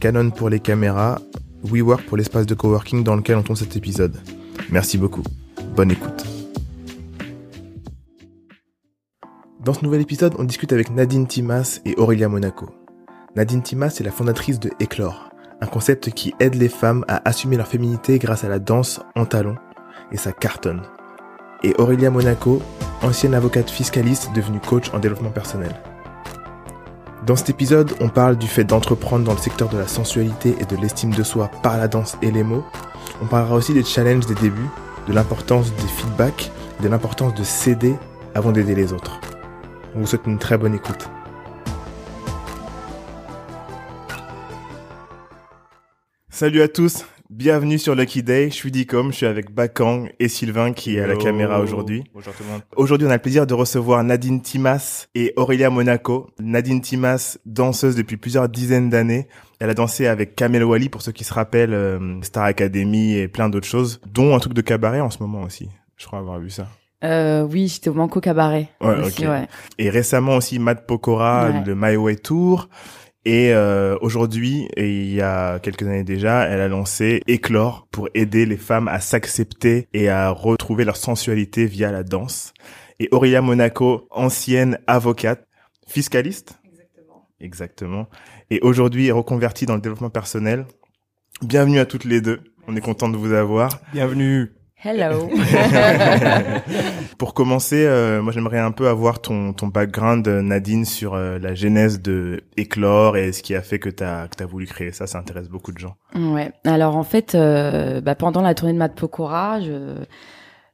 Canon pour les caméras, WeWork pour l'espace de coworking dans lequel on tourne cet épisode. Merci beaucoup. Bonne écoute. Dans ce nouvel épisode, on discute avec Nadine Timas et Aurélia Monaco. Nadine Timas est la fondatrice de Éclore, un concept qui aide les femmes à assumer leur féminité grâce à la danse en talons, et ça cartonne. Et Aurélia Monaco, ancienne avocate fiscaliste devenue coach en développement personnel. Dans cet épisode, on parle du fait d'entreprendre dans le secteur de la sensualité et de l'estime de soi par la danse et les mots. On parlera aussi des challenges des débuts, de l'importance des feedbacks, de l'importance de céder avant d'aider les autres. On vous souhaite une très bonne écoute. Salut à tous, bienvenue sur Lucky Day. Je suis Dicom, je suis avec Bakang et Sylvain qui est à la Hello. caméra aujourd'hui. Bonjour tout le monde. Aujourd'hui, on a le plaisir de recevoir Nadine Timas et Aurélia Monaco. Nadine Timas, danseuse depuis plusieurs dizaines d'années. Elle a dansé avec Kamel Wally, pour ceux qui se rappellent, euh, Star Academy et plein d'autres choses, dont un truc de cabaret en ce moment aussi. Je crois avoir vu ça. Euh, oui, j'étais au Manco Cabaret. Ouais, aussi, ouais. Et récemment aussi Matt Pokora Ouais. de My Way Tour. Et euh, aujourd'hui, et il y a quelques années déjà, elle a lancé Éclore pour aider les femmes à s'accepter et à retrouver leur sensualité via la danse. Et Aurélia Monaco, ancienne avocate, fiscaliste Exactement. Exactement. Et aujourd'hui, reconvertie dans le développement personnel. Bienvenue à toutes les deux. On est content de vous avoir. Bienvenue. Hello. Pour commencer, euh, moi j'aimerais un peu avoir ton ton background euh, Nadine sur euh, la genèse de Éclore et ce qui a fait que t'as que t'as voulu créer ça. Ça intéresse beaucoup de gens. ouais. Alors en fait, euh, bah, pendant la tournée de Matt Pokora, je,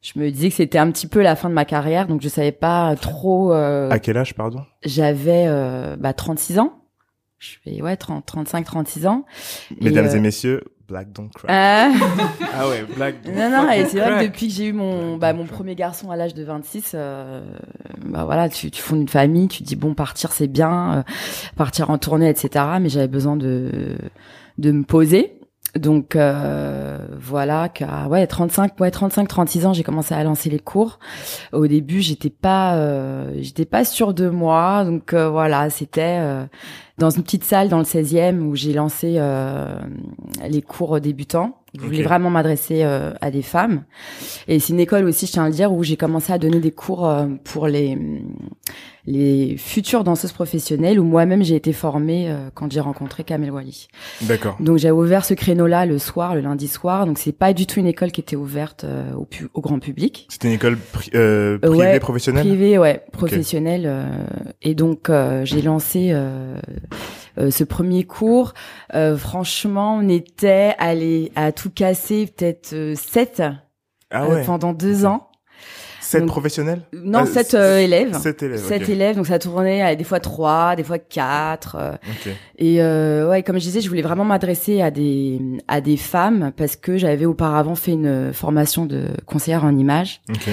je me disais que c'était un petit peu la fin de ma carrière, donc je savais pas trop. euh, À quel âge, pardon? J'avais euh, bah, 36 ans. Je fais ouais 30, 35, 36 ans. Et, Mesdames euh, et messieurs, Black Don't Cry. ah, Ah ouais, blague. non non, et c'est vrai que Crack. depuis que j'ai eu mon bah, mon premier garçon à l'âge de 26, euh, bah voilà, tu, tu fondes une famille, tu te dis bon partir c'est bien, euh, partir en tournée etc. Mais j'avais besoin de de me poser. Donc euh, voilà qu'à ouais 35 ouais 35 36 ans j'ai commencé à lancer les cours. Au début j'étais pas euh, j'étais pas sûre de moi donc euh, voilà c'était euh, dans une petite salle dans le 16e où j'ai lancé euh, les cours débutants. Je voulais vraiment m'adresser euh, à des femmes. Et c'est une école aussi, je tiens à le dire, où j'ai commencé à donner des cours euh, pour les les futures danseuses professionnelles, où moi-même j'ai été formée euh, quand j'ai rencontré Kamel Wally. D'accord. Donc j'ai ouvert ce créneau-là le soir, le lundi soir. Donc c'est pas du tout une école qui était ouverte euh, au, pu- au grand public. C'était une école pri- euh, privée Ouais, professionnelle? Privé, ouais, professionnel. euh, et donc euh, j'ai lancé euh, ce premier cours. Euh, franchement, on était allé à tout casser peut-être euh, sept Ah ouais. pendant deux ans. Sept professionnels. Non, Ah, sept c- euh, élèves. Sept élèves. Sept ok. élèves, donc ça tournait à des fois trois, des fois quatre. euh, Ok. et euh, ouais, comme je disais, je voulais vraiment m'adresser à des à des femmes parce que j'avais auparavant fait une formation de conseillère en images, Ok.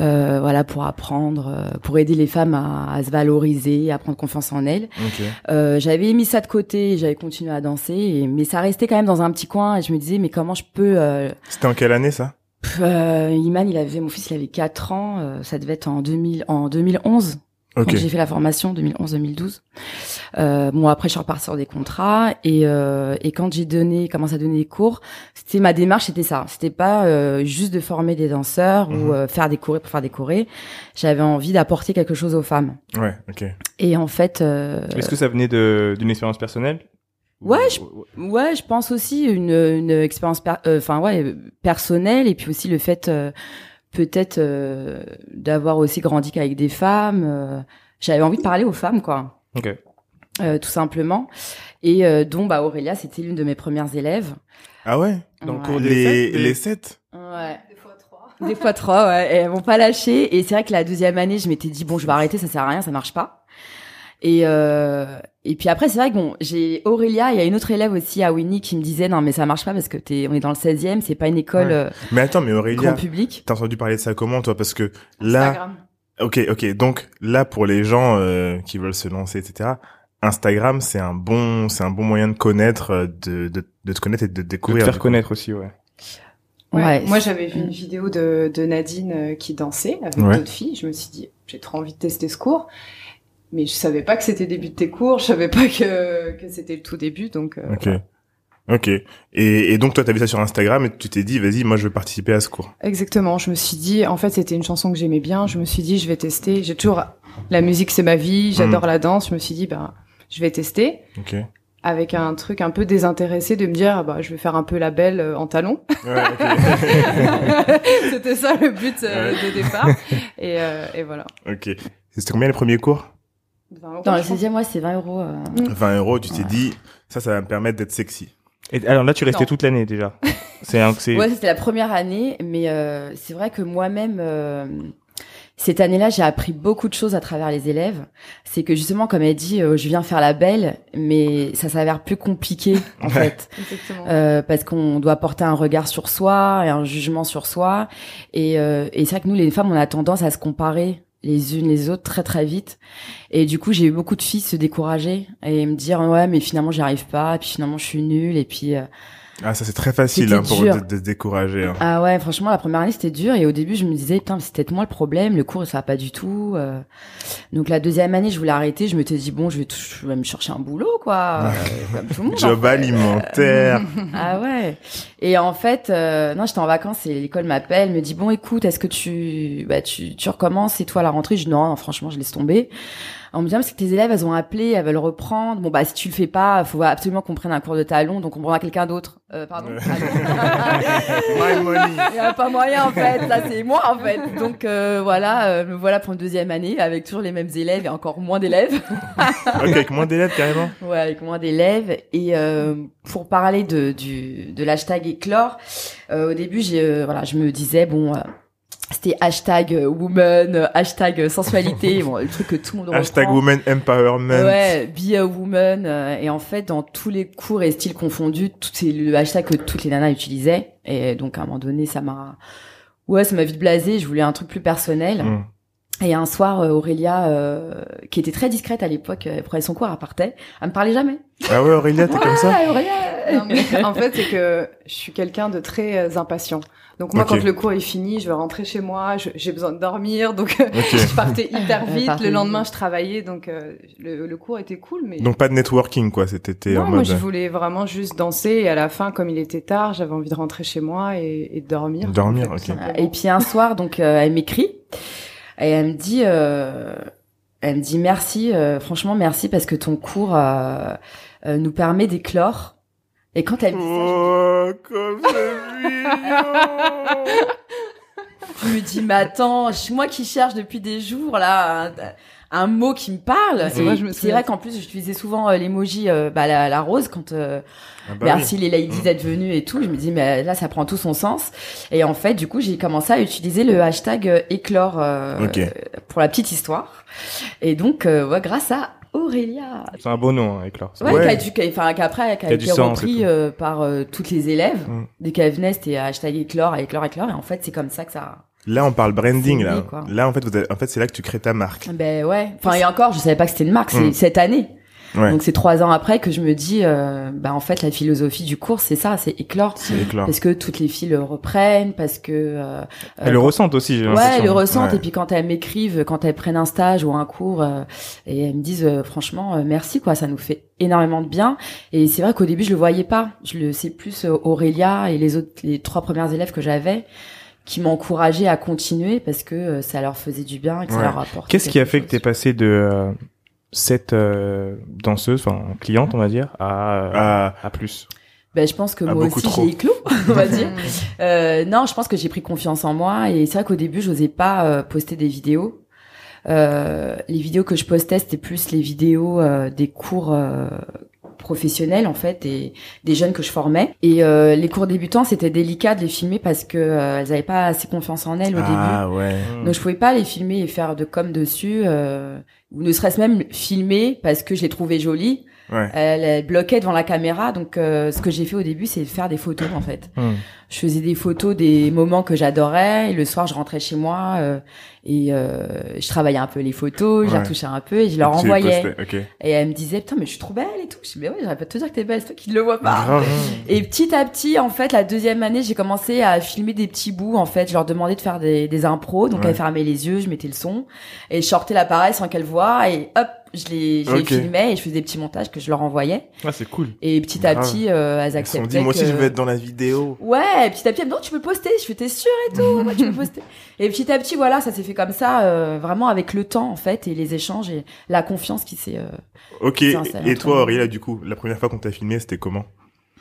euh, voilà pour apprendre, euh, pour aider les femmes à, à se valoriser, à prendre confiance en elles. Euh, j'avais mis ça de côté, et j'avais continué à danser, et, mais ça restait quand même dans un petit coin. Et je me disais, mais comment je peux euh, C'était en quelle année ça? Euh, Iman, il avait, mon fils, il avait 4 ans, euh, ça devait être en 2000, en 2011. Ok. quand j'ai fait la formation 2011-2012. Euh, bon après je suis repartie sur des contrats et euh, et quand j'ai donné commencé à donner des cours, c'était ma démarche c'était ça. C'était pas euh, juste de former des danseurs Mhm. ou euh, faire des chorés pour faire des chorés. J'avais envie d'apporter quelque chose aux femmes. Ouais. Ok. Et en fait euh, Est-ce que ça venait de d'une expérience personnelle? Ouais, Ou- ouais, je pense aussi une une expérience euh, enfin ouais euh, personnelle et puis aussi le fait euh, peut-être euh, d'avoir aussi grandi qu'avec des femmes. euh, J'avais envie de parler aux femmes quoi. Ok. euh, tout simplement. Et euh, dont bah Aurélia, c'était l'une de mes premières élèves. Ah ouais? Dans le Ouais. cours des Les sept, les sept? Ouais. Des fois trois. Des fois trois, ouais. Et elles m'ont pas lâché. Et c'est vrai que la deuxième année, je m'étais dit bon, je vais arrêter, ça sert à rien, ça marche pas. Et, euh, et puis après, c'est vrai que bon, j'ai Aurélia, il y a une autre élève aussi à Winnie qui me disait non mais ça marche pas parce que t'es, on est dans le 16e, c'est pas une école Ouais. euh, Mais attends, mais Aurélia, grand public. t'as entendu parler de ça comment, toi? Parce que là, Instagram. ok, ok, donc là, pour les gens euh, qui veulent se lancer, etc., Instagram, c'est un bon, c'est un bon moyen de connaître, euh, de, de, de te connaître et de te De te découvrir. faire connaître aussi, ouais. Ouais. Ouais. Moi, j'avais vu une vidéo de, de Nadine qui dansait avec Ouais. d'autres filles. Je me suis dit, j'ai trop envie de tester ce cours. Mais je savais pas que c'était le début de tes cours. Je savais pas que, que c'était le tout début. Donc, euh, Ok. Ok. Et, et donc toi, t'as vu ça sur Instagram et tu t'es dit, vas-y, moi, je veux participer à ce cours. Exactement. Je me suis dit, en fait, c'était une chanson que j'aimais bien. Je me suis dit, je vais tester. J'ai toujours la musique, c'est ma vie. J'adore Mm. la danse. Je me suis dit, ben, je vais tester Ok. avec un truc un peu désintéressé de me dire, ah bah, je vais faire un peu la belle euh, en talons. Ouais, ok. c'était ça le but euh, Ouais. de départ. Et, euh, et voilà. ok. C'était combien les premiers cours? 20 euros, Dans le je crois. 16e, ouais, c'est 20 euros. euh. 20 euros. Tu t'es Ouais. dit, ça, ça va me permettre d'être sexy. Et alors là, tu restais Non. toute l'année déjà. C'est un, c'est. Ouais, c'était la première année, mais euh, c'est vrai que moi-même, euh, cette année-là, j'ai appris beaucoup de choses à travers les élèves. C'est que justement, comme elle dit, euh, je viens faire la belle, mais ça s'avère plus compliqué en Ouais. fait, Exactement. euh, parce qu'on doit porter un regard sur soi et un jugement sur soi. Et, euh, et c'est vrai que nous, les femmes, on a tendance à se comparer les unes les autres très très vite. Et du coup, j'ai eu beaucoup de filles se décourager et me dire ouais, mais finalement, j'y arrive pas, et puis finalement, je suis nulle, et puis. euh, Ah, ça, c'est très facile, C'était hein, pour de, de se décourager. hein. ah ouais, franchement, la première année, c'était dur. Et au début, je me disais, putain, c'est peut-être moi le problème. Le cours, ça va pas du tout. euh. Donc la deuxième année, je voulais arrêter. Je m'étais dit, bon, je vais, tout- je vais me chercher un boulot, quoi. euh, comme tout le monde. en Job fait. alimentaire. Ah ouais. Et en fait, euh, non, j'étais en vacances et l'école m'appelle, me dit, bon, écoute, est-ce que tu, bah, tu, tu recommences et toi à la rentrée? Je dis, non, non, franchement, je laisse tomber. On me dit, ah, parce que tes élèves, elles ont appelé, elles veulent reprendre. Bon, bah, si tu le fais pas, faut absolument qu'on prenne un cours de talon, donc on prendra quelqu'un d'autre. Euh, pardon. My money. Il y a pas moyen en fait, là c'est moi en fait. Donc euh, voilà, euh, me voilà pour une deuxième année avec toujours les mêmes élèves et encore moins d'élèves. ok, avec moins d'élèves, carrément. ouais, avec moins d'élèves. Et euh, pour parler de du de l'hashtag éclore, euh, au début j'ai euh, voilà, je me disais bon. euh, c'était hashtag woman, hashtag sensualité, bon, le truc que tout le monde Hashtag reprend. Women Empowerment. Ouais, be a woman. euh, et en fait, dans tous les cours et styles confondus, tout c'est le hashtag que toutes les nanas utilisaient. Et donc, à un moment donné, ça m'a, ouais, ça m'a vite blasé. Je voulais un truc plus personnel. Mm. Et un soir, euh, Aurélia, euh, qui était très discrète à l'époque, euh, prenait son cours, elle partait. Elle me parlait jamais. Ah ouais, Aurélia, t'es comme ça Ouais, Aurélia. Non, mais en fait, c'est que je suis quelqu'un de très euh, impatient. Donc moi, quand le cours est fini, je vais rentrer chez moi, j'ai besoin de dormir, donc je partais hyper Elle vite. partait Le lendemain, vite. je travaillais, donc euh, le, le cours était cool, mais Donc pas de networking, quoi. C'était en moi, mode je voulais vraiment juste danser. Et à la fin, comme il était tard, j'avais envie de rentrer chez moi et, et de dormir. Dormir, en fait, tout ok. Et puis un soir, donc, euh, elle m'écrit et elle me dit, euh, elle me dit merci, euh, franchement merci parce que ton cours euh, euh, nous permet d'éclore. Et quand elle me dit ça, Oh, comme je me dis, mais attends, je- moi qui cherche depuis des jours là un, mot qui me parle. C'est vrai, qu'en plus j'utilisais souvent euh, l'emoji, euh, bah, la, la rose quand. euh, Ah bah Merci les ladies d'être venues et tout. Je me dis mais là ça prend tout son sens. Et en fait du coup j'ai commencé à utiliser le hashtag euh, éclore euh, Ok. pour la petite histoire. Et donc euh, ouais, grâce à Aurélia. C'est un beau nom, hein, Éclore. Ouais, Ouais. qui a dû- qui a- enfin qu'après qui a, Qui a du été repris euh, par euh, toutes les élèves. Mm. Dès qu'elle venait c'était hashtag éclore, éclore, éclore. Et en fait c'est comme ça que ça. Là, on parle branding, là. quoi. Là, en fait, vous avez- en fait, c'est là que tu crées ta marque. Ben ouais. Enfin et encore je savais pas que c'était une marque. C'est Mm. cette année. Ouais. Donc c'est trois ans après que je me dis euh, bah en fait la philosophie du cours c'est ça, c'est éclore. C'est éclore. Parce que toutes les filles le reprennent, parce que euh, Elles le ressentent aussi, j'ai Ouais, elles le ressentent. Ouais. Et puis quand elles m'écrivent, quand elles prennent un stage ou un cours, euh, et elles me disent euh, franchement euh, merci quoi, ça nous fait énormément de bien. Et c'est vrai qu'au début je le voyais pas. Je le sais plus Aurélia et les autres, les trois premières élèves que j'avais qui m'encourageaient à continuer parce que euh, ça leur faisait du bien et que Ouais. ça leur apportait. Qu'est-ce qui a fait que t'es chose. passé de euh, cette euh, danseuse, enfin cliente, on va dire, à, euh, Ah, à plus? Ben, je pense que Ah, moi aussi j'ai éclos, on va dire. Euh, non, je pense que j'ai pris confiance en moi et c'est vrai qu'au début, j'osais pas euh, poster des vidéos. Euh, les vidéos que je postais, c'était plus les vidéos euh, des cours euh, professionnels en fait et des jeunes que je formais. Et euh, les cours débutants, c'était délicat de les filmer parce que euh, elles avaient pas assez confiance en elles au Ah ouais. début. Donc je pouvais pas les filmer et faire de com dessus, euh, ou ne serait-ce même filmer parce que je les trouvais jolies. Ouais. Elles, elles bloquaient devant la caméra, donc euh, ce que j'ai fait au début, c'est faire des photos en fait. Hmm. Je faisais des photos des moments que j'adorais. Et le soir, je rentrais chez moi euh, et euh, je travaillais un peu les photos, je les retouchais un peu et je leur les envoyais. Et elle me disait putain mais je suis trop belle et tout. Je dis mais ouais j'arrête pas de te dire que t'es belle, c'est toi qui ne le vois pas. Et petit à petit en fait la deuxième année j'ai commencé à filmer des petits bouts en fait. Je leur demandais de faire des, des impros donc Ouais. elles fermaient les yeux, je mettais le son et je sortais l'appareil sans qu'elles voient et hop je les, je les Ok. filmais et je faisais des petits montages que je leur envoyais. Ah, c'est cool. Et petit à Grave. petit euh, elles Ils se acceptaient. sont dit, moi aussi, que- je veux être dans la vidéo. Ouais, et petit à petit, elle me dit, non, tu peux poster. Je fais, t'es sûre et tout, ouais, tu peux poster. Et petit à petit, voilà, ça s'est fait comme ça, euh, vraiment avec le temps, en fait, et les échanges et la confiance qui s'est, euh, Ok. Salaire Et toi. Aurélia, du coup, la première fois qu'on t'a filmé, c'était comment?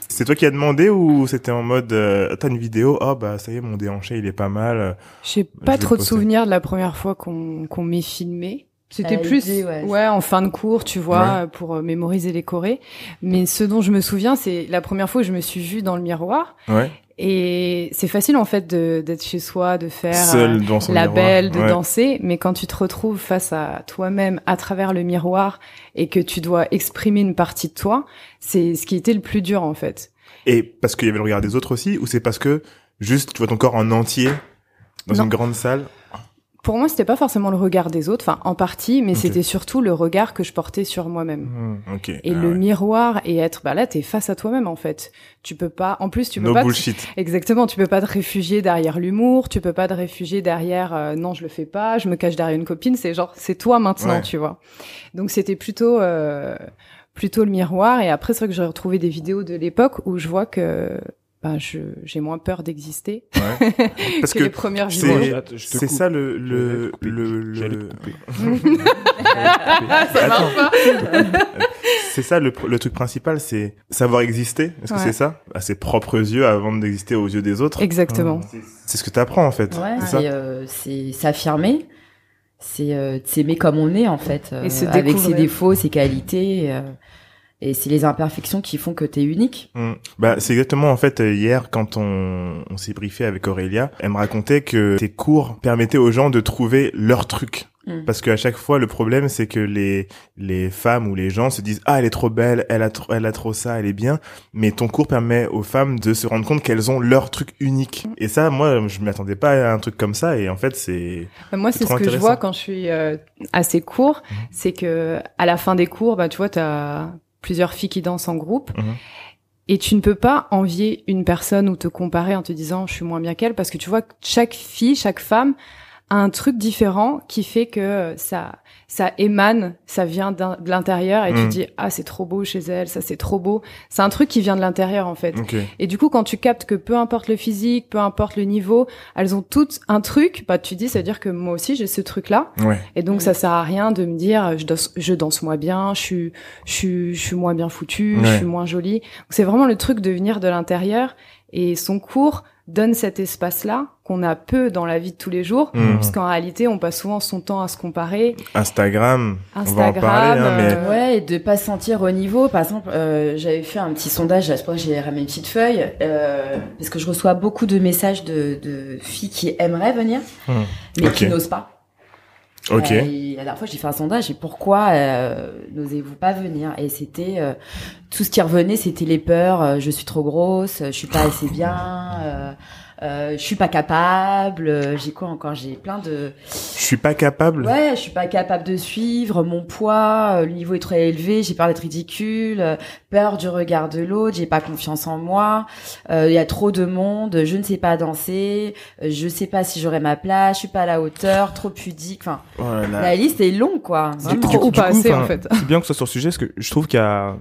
C'est toi qui as demandé ou c'était en mode, euh, t'as une vidéo, oh bah ça y est, mon déhanché, il est pas mal. J'ai pas vais trop de souvenirs de la première fois qu'on qu'on m'ait filmé. C'était plus ouais. ouais. en fin de cours, tu vois, pour euh, mémoriser les chorés. Mais ce dont je me souviens, c'est la première fois où je me suis vue dans le miroir. Ouais. Et c'est facile en fait de- d'être chez soi, de faire euh, Seul dans son la miroir. belle, de Ouais. danser. Mais quand tu te retrouves face à toi-même à travers le miroir et que tu dois exprimer une partie de toi, c'est ce qui était le plus dur en fait. Et parce qu'il y avait le regard des autres aussi, ou c'est parce que juste tu vois ton corps en entier dans Non. une grande salle Pour moi, c'était pas forcément le regard des autres, enfin en partie, mais c'était surtout le regard que je portais sur moi-même. Hmm. Ok. Et Ah le ouais. miroir et être, bah là, t'es face à toi-même en fait. Tu peux pas, en plus, tu peux No pas. te-. Exactement, tu peux pas te réfugier derrière l'humour, tu peux pas te réfugier derrière euh, non, je le fais pas, je me cache derrière une copine. C'est genre, c'est toi maintenant, Ouais. tu vois. Donc c'était plutôt, euh, plutôt le miroir. Et après, c'est vrai que j'ai retrouvé des vidéos de l'époque où je vois que, ben, je j'ai moins peur d'exister Ouais. Parce que, que les premières c'est- vidéos. Je te C'est coupe. ça le le le, le... te couper. Ça marche pas. c'est ça le, le truc principal, c'est savoir exister. Est-ce que c'est ça? À ses propres yeux avant d'exister aux yeux des autres. Exactement. C'est ce que tu apprends en fait. ouais, c'est euh, c'est s'affirmer, c'est euh, s'aimer comme on est, en fait, euh, Et se avec ses défauts, ses qualités, euh, et c'est les imperfections qui font que t'es unique. Mm. Bah, c'est exactement en fait euh, hier quand on, on s'est briefé avec Aurélia, elle me racontait que tes cours permettaient aux gens de trouver leur truc. Mm. Parce qu'à chaque fois, le problème, c'est que les les femmes ou les gens se disent ah elle est trop belle, elle a trop, elle a trop ça, elle est bien. Mais ton cours permet aux femmes de se rendre compte qu'elles ont leur truc unique. Et ça, moi, je m'attendais pas à un truc comme ça. Et en fait, c'est Bah, Moi, C'est ce que je vois quand je suis euh, à ces cours, c'est que à la fin des cours, bah, tu vois, tu as plusieurs filles qui dansent en groupe. Mhm. Et tu ne peux pas envier une personne ou te comparer en te disant je suis moins bien qu'elle parce que tu vois que chaque fille, chaque femme un truc différent qui fait que ça ça émane, ça vient de l'intérieur et tu dis ah c'est trop beau chez elle, ça c'est trop beau. C'est un truc qui vient de l'intérieur en fait. ok. Et du coup, quand tu captes que peu importe le physique, peu importe le niveau, elles ont toutes un truc, bah tu dis, ça veut dire que moi aussi j'ai ce truc-là. Ouais. Et donc Mm. ça sert à rien de me dire, je danse, je danse moins bien, je suis, je suis, je suis moins bien foutue, je suis moins jolie. C'est vraiment le truc de venir de l'intérieur. Et son cours donne cet espace-là qu'on a peu dans la vie de tous les jours. Mhm. Parce qu'en réalité, on passe souvent son temps à se comparer. Instagram, on va en Instagram, parler, hein, mais euh, Ouais, et de pas se sentir au niveau. Par exemple, euh, j'avais fait un petit sondage, ça que j'ai ramené une petite feuille, euh, parce que je reçois beaucoup de messages de, de filles qui aimeraient venir, Hmm. mais qui n'osent pas. Ok. Euh, et la dernière fois, j'ai fait un sondage, et pourquoi euh, n'osez-vous pas venir? Et c'était euh, tout ce qui revenait, c'était les peurs. euh, je suis trop grosse, je suis pas assez bien. Euh, je suis pas capable, euh, j'ai quoi encore J'ai plein de... Je suis pas capable. Ouais, je suis pas capable de suivre, mon poids, euh, le niveau est très élevé, j'ai peur d'être ridicule, euh, peur du regard de l'autre, j'ai pas confiance en moi, euh, il y a trop de monde, je ne sais pas danser, euh, je sais pas si j'aurai ma place, je suis pas à la hauteur, trop pudique, enfin, Oh là là. la liste est longue quoi. Du- Vraiment. du- Trop ou du pas coup, assez, en fait. C'est bien que ce soit sur le sujet parce que je trouve qu'il y a,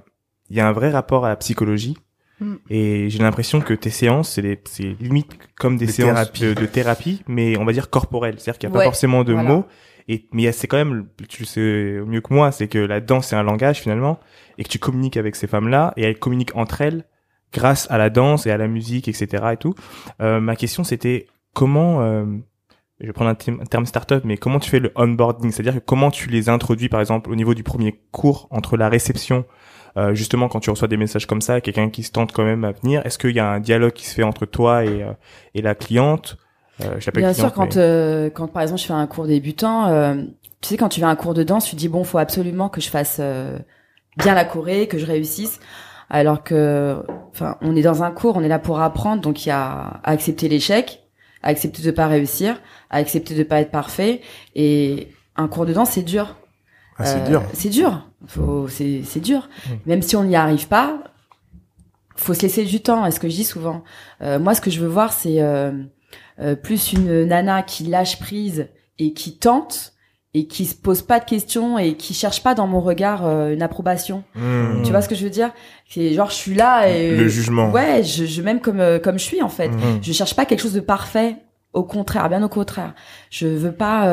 il y a un vrai rapport à la psychologie. Mm. Et j'ai l'impression que tes séances, c'est des- c'est limite comme des, Des séances. De, de thérapie, mais on va dire corporelles. C'est-à-dire qu'il n'y a pas forcément de voilà. mots. Et, mais c'est quand même, tu le sais mieux que moi, c'est que la danse, c'est un langage finalement, et que tu communiques avec ces femmes-là, et elles communiquent entre elles grâce à la danse et à la musique, etc. et tout. Euh, ma question, c'était comment, euh, je vais prendre un, terme- un terme startup, mais comment tu fais le onboarding? C'est-à-dire que comment tu les introduis, par exemple, au niveau du premier cours, entre la réception euh, justement quand tu reçois des messages comme ça, quelqu'un qui se tente quand même à venir, est-ce qu'il y a un dialogue qui se fait entre toi et euh, et la cliente? Euh, je Bien sûr, quand euh, quand par exemple je fais un cours débutant, tu sais quand tu fais un cours de danse, tu dis bon, faut absolument que je fasse bien la choré, que je réussisse. Alors que, enfin, on est dans un cours, on est là pour apprendre, donc il y a à accepter l'échec, à accepter de pas réussir, à accepter de pas être parfait. Et un cours de danse, c'est dur. Ah, c'est dur. C'est dur. C'est, dur. Même si on n'y arrive pas, faut se laisser du temps. Est ce que je dis souvent. Euh, moi, ce que je veux voir, c'est euh, euh, plus une nana qui lâche prise et qui tente et qui se pose pas de questions et qui cherche pas dans mon regard une approbation. Mmh. Tu vois ce que je veux dire? C'est genre je suis là et le jugement. Ouais, je, je même comme comme je suis en fait. Mmh. Je cherche pas quelque chose de parfait. Au contraire, bien au contraire. Je veux pas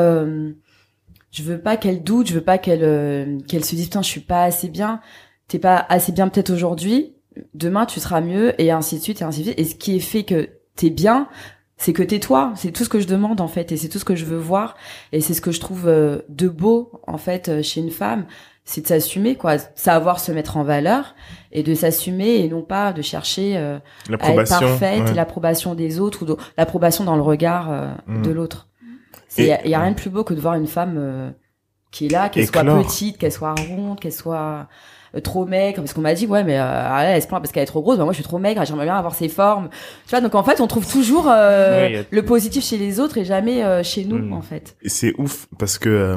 je veux pas qu'elle doute, je veux pas qu'elle euh, qu'elle se dise putain je suis pas assez bien, t'es pas assez bien peut-être aujourd'hui, demain tu seras mieux et ainsi de suite et ainsi de suite. Et ce qui est fait que t'es bien, c'est que t'es toi. C'est tout ce que je demande en fait et c'est tout ce que je veux voir et c'est ce que je trouve euh, de beau en fait euh, chez une femme, c'est de s'assumer quoi, savoir se mettre en valeur et de s'assumer et non pas de chercher à être parfaite et l'approbation des autres ou l'approbation dans le regard mmh. de l'autre. Il y, a rien de plus beau que de voir une femme euh, qui est là, qu'elle soit petite, qu'elle soit ronde, qu'elle soit euh, trop maigre parce qu'on m'a dit ouais mais euh, elle se plaint parce qu'elle est trop grosse bah, moi je suis trop maigre j'aimerais bien avoir ses formes tu vois donc en fait on trouve toujours euh, le positif chez les autres et jamais chez nous hmm. en fait c'est ouf parce que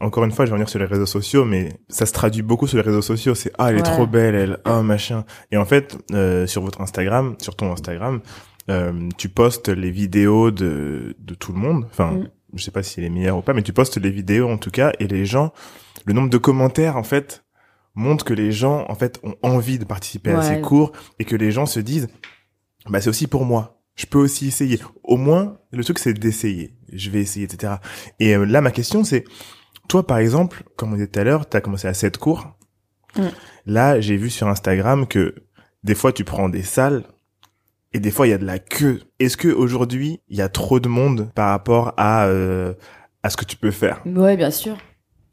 encore une fois, je vais revenir sur les réseaux sociaux, mais ça se traduit beaucoup sur les réseaux sociaux. C'est ah, elle est trop belle, elle, ah machin. Et en fait, sur votre Instagram, sur ton Instagram, euh, tu postes les vidéos de, de tout le monde. Enfin, mm. je sais pas si elle est meilleure ou pas, mais tu postes les vidéos en tout cas, et les gens, le nombre de commentaires en fait montre que les gens en fait ont envie de participer à ces cours et que les gens se disent, bah c'est aussi pour moi. Je peux aussi essayer. Au moins, le truc c'est d'essayer. Je vais essayer, etc. Et euh, là, ma question c'est, toi par exemple, comme on disait tout à l'heure, tu as commencé à 7 cours. Mm. Là, j'ai vu sur Instagram que des fois tu prends des salles et des fois il y a de la queue. Est-ce que aujourd'hui il y a trop de monde par rapport à euh, à ce que tu peux faire? Ouais, bien sûr.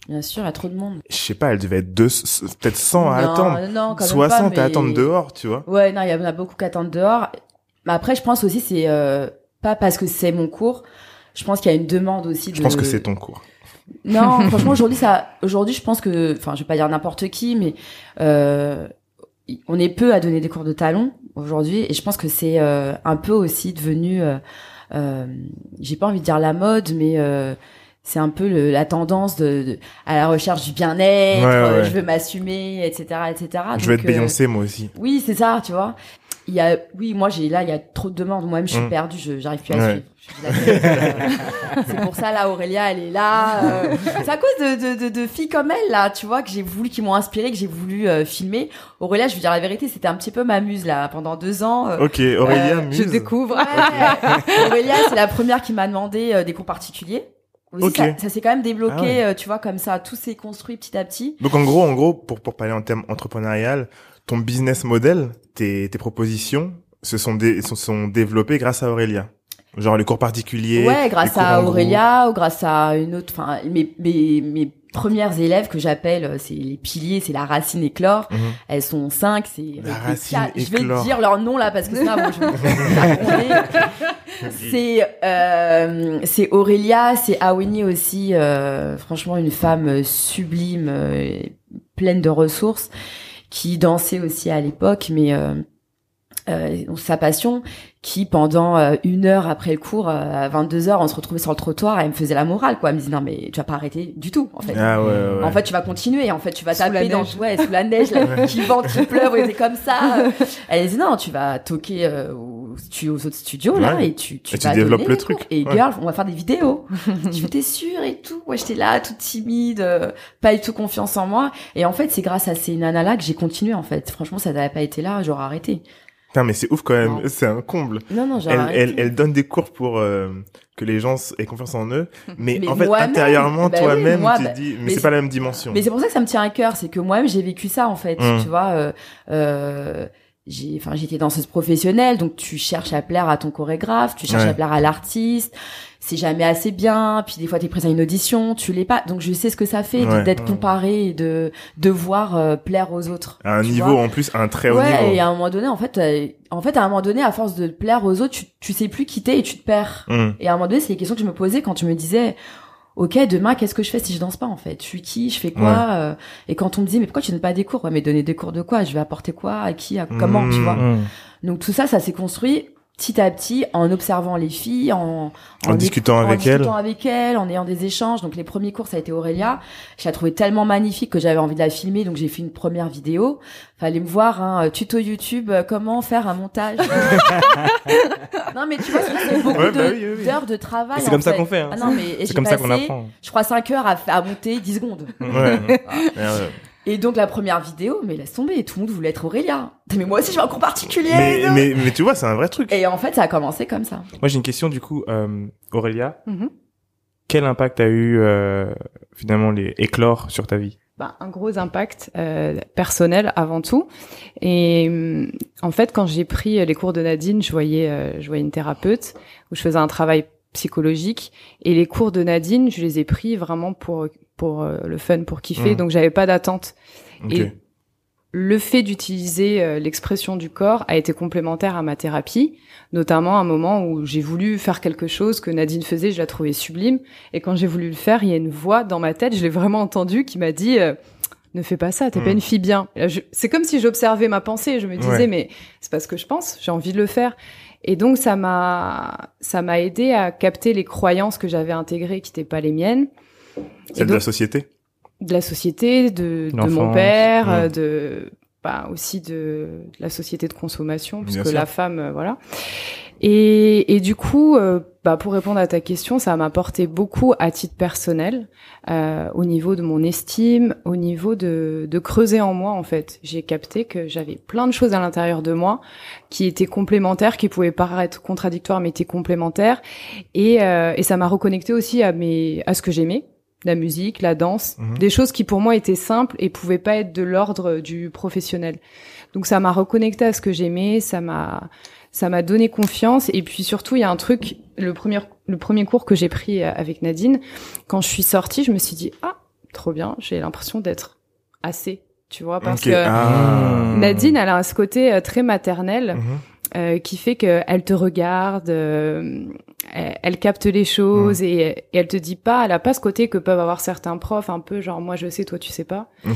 Bien sûr, il y a trop de monde. Je sais pas, elle devait être deux, peut-être 100 à attendre. Non, quand 60 à attendre dehors, tu vois. Ouais, non, il y en a beaucoup qui attendent dehors. Mais après, je pense aussi c'est euh, pas parce que c'est mon cours. Je pense qu'il y a une demande aussi. De... Je pense que c'est ton cours. Non, franchement, aujourd'hui, ça, aujourd'hui, je pense que, enfin, je vais pas dire n'importe qui, mais euh, on est peu à donner des cours de talons aujourd'hui. Et je pense que c'est euh, un peu aussi devenu euh, euh, j'ai pas envie de dire la mode mais euh, c'est un peu le, la tendance de, à la recherche du bien-être je veux m'assumer etc etc je veux être Beyoncé moi aussi. oui c'est ça tu vois il y a oui moi j'ai là il y a trop de demandes. Moi-même je suis mm. perdue je j'arrive plus à suivre. C'est pour ça là Aurélia elle est là euh, c'est à cause de, de, de, filles comme elle là tu vois que j'ai voulu qui m'ont inspiré que j'ai voulu euh, filmer. Aurélia je veux dire la vérité c'était un petit peu ma muse là pendant deux ans euh, ok Aurélia muse. je découvre. Aurélia c'est la première qui m'a demandé des cours particuliers. Ça, ça s'est quand même débloqué, ah tu vois, comme ça, tout s'est construit petit à petit. Donc en gros, en gros, pour pour parler en termes entrepreneurial, ton business model, tes, tes propositions, se sont, se sont développées grâce à Aurélia. Genre les cours particuliers. Ouais, grâce à Aurélia ou grâce à une autre. Enfin, mes, mes, mes premières élèves que j'appelle, euh, c'est les piliers, c'est la racine éclore. Mhm. Elles sont cinq. C'est la racine Je vais dire leur nom là parce que sinon, bon, je C'est euh, c'est Aurélia, c'est Awini aussi. Euh, franchement, une femme sublime, euh, pleine de ressources, qui dansait aussi à l'époque, mais euh, euh, sa passion, qui pendant euh, une heure après le cours, euh, à 22 heures, on se retrouvait sur le trottoir, elle me faisait la morale, quoi. Elle me disait non mais tu vas pas arrêter du tout, en fait. Ah, ouais, ouais. En fait, tu vas continuer. En fait, tu vas taper dans ouais sous la neige, là, qui vente, qui pleuve, et c'est comme ça. Elle disait non, tu vas toquer euh, aux, aux autres studios là et tu tu et vas tu développes le truc. Et girl, on va faire des vidéos. tu t'es sûre et tout. Ouais, j'étais là, toute timide, pas du tout confiance en moi. Et en fait, c'est grâce à ces nanas là que j'ai continué. En fait, franchement, ça n'avait pas été là, j'aurais arrêté. Putain, mais c'est ouf quand même, c'est un comble. Non, non, elle, elle, elle, donne des cours pour euh, que les gens aient confiance en eux, mais, en fait intérieurement bah toi-même tu bah, dis, mais, c'est pas la même dimension. Mais c'est pour ça que ça me tient à cœur, c'est que moi-même j'ai vécu ça en fait, mmh. tu vois. Euh, euh, j'ai enfin j'étais danseuse professionnelle donc tu cherches à plaire à ton chorégraphe tu cherches Ouais. à plaire à l'artiste c'est jamais assez bien puis des fois t'es prise à une audition tu l'es pas donc je sais ce que ça fait Ouais. d'être comparé et de devoir euh, plaire aux autres À un tu niveau, vois. en plus, un très haut ouais niveau. et à un moment donné en fait euh, en fait à un moment donné à force de plaire aux autres tu tu sais plus quitter et tu te perds Hum. et à un moment donné c'est les questions que je me posais quand tu me disais Ok, demain, qu'est-ce que je fais si je danse pas en fait? Je suis qui? Je fais quoi? Euh, Et quand on me dit mais pourquoi tu donnes pas des cours? Ouais, mais donner des cours de quoi? Je vais apporter quoi? À qui? À comment? Tu Mmh. vois? Mmh. Donc tout ça, ça s'est construit petit à petit en observant les filles, en, En discutant en avec elles. discutant avec elles, en ayant des échanges. Donc les premiers cours, ça a été Aurélia. Je la trouvais tellement magnifique que j'avais envie de la filmer, donc j'ai fait une première vidéo. Fallait me voir, hein, tuto YouTube, euh, comment faire un montage. non mais tu vois, c'est beaucoup Ouais, de- bah oui, oui, oui. d'heures de travail. C'est en comme ça qu'on fait, hein. Ah non mais C'est comme ça qu'on apprend. Je crois 5 heures à, à monter 10 secondes. Ouais. Ouais. Et donc la première vidéo, mais laisse tomber, tout le monde voulait être Aurélia. Mais moi aussi, je veux un cours particulier. Mais, non mais, mais tu vois, c'est un vrai truc. Et en fait, ça a commencé comme ça. Moi, j'ai une question du coup, euh, Aurélia. Mhm. Quel impact a eu euh, finalement les éclore sur ta vie? Bah, un gros impact euh, personnel avant tout. Et hum, en fait, quand j'ai pris les cours de Nadine, je voyais, euh, je voyais une thérapeute où je faisais un travail psychologique. Et les cours de Nadine, je les ai pris vraiment pour pour euh, le fun, pour kiffer. Mhm. Donc j'avais pas d'attente. Et le fait d'utiliser euh, l'expression du corps a été complémentaire à ma thérapie, notamment à un moment où j'ai voulu faire quelque chose que Nadine faisait, je la trouvais sublime, et quand j'ai voulu le faire, il y a une voix dans ma tête, je l'ai vraiment entendue, qui m'a dit euh, ne fais pas ça, t'es pas une fille bien. C'est comme si j'observais ma pensée, je me disais Ouais. mais c'est pas ce que je pense, j'ai envie de le faire. Et donc ça m'a ça m'a aidé à capter les croyances que j'avais intégrées qui n'étaient pas les miennes. Celle de la société. de la société, de, de mon père, ouais. de bah, aussi de, de la société de consommation, Bien puisque sûr. la femme, euh, voilà. Et, et du coup, euh, bah, pour répondre à ta question, ça m'a apporté beaucoup à titre personnel, euh, au niveau de mon estime, au niveau de, de creuser en moi en fait. J'ai capté que j'avais plein de choses à l'intérieur de moi qui étaient complémentaires, qui pouvaient paraître contradictoires, mais étaient complémentaires. Et, euh, et ça m'a reconnecté aussi à mes, à ce que j'aimais, la musique, la danse, Mhm. des choses qui pour moi étaient simples et pouvaient pas être de l'ordre du professionnel. Donc ça m'a reconnecté à ce que j'aimais, ça m'a ça m'a donné confiance et puis surtout il y a un truc le premier le premier cours que j'ai pris euh, avec Nadine quand je suis sortie, je me suis dit ah trop bien, j'ai l'impression d'être assez, tu vois parce que Ah. Nadine elle a ce côté euh, très maternel Mhm. Euh, qui fait que elle te regarde, euh, elle, elle capte les choses et, et elle te dit pas, elle a pas ce côté que peuvent avoir certains profs un peu genre moi je sais toi tu sais pas. Mmh.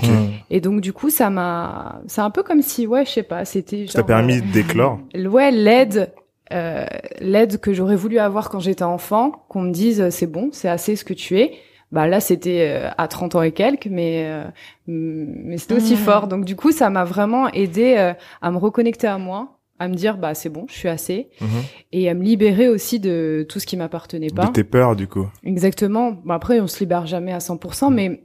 Et donc du coup ça m'a, c'est un peu comme si ouais je sais pas, c'était Ça t'a permis d'éclore. euh, ouais l'aide. Euh, l'aide que j'aurais voulu avoir quand j'étais enfant, qu'on me dise euh, c'est bon, c'est assez ce que tu es. Bah là c'était euh, à 30 ans et quelques, mais euh, mais c'était aussi Mhm. fort. Donc du coup ça m'a vraiment aidé euh, à me reconnecter à moi, à me dire bah c'est bon, je suis assez, Mhm. et à me libérer aussi de tout ce qui m'appartenait pas. De tes peurs, du coup. Exactement. Bon, après, on se libère jamais à 100%, mais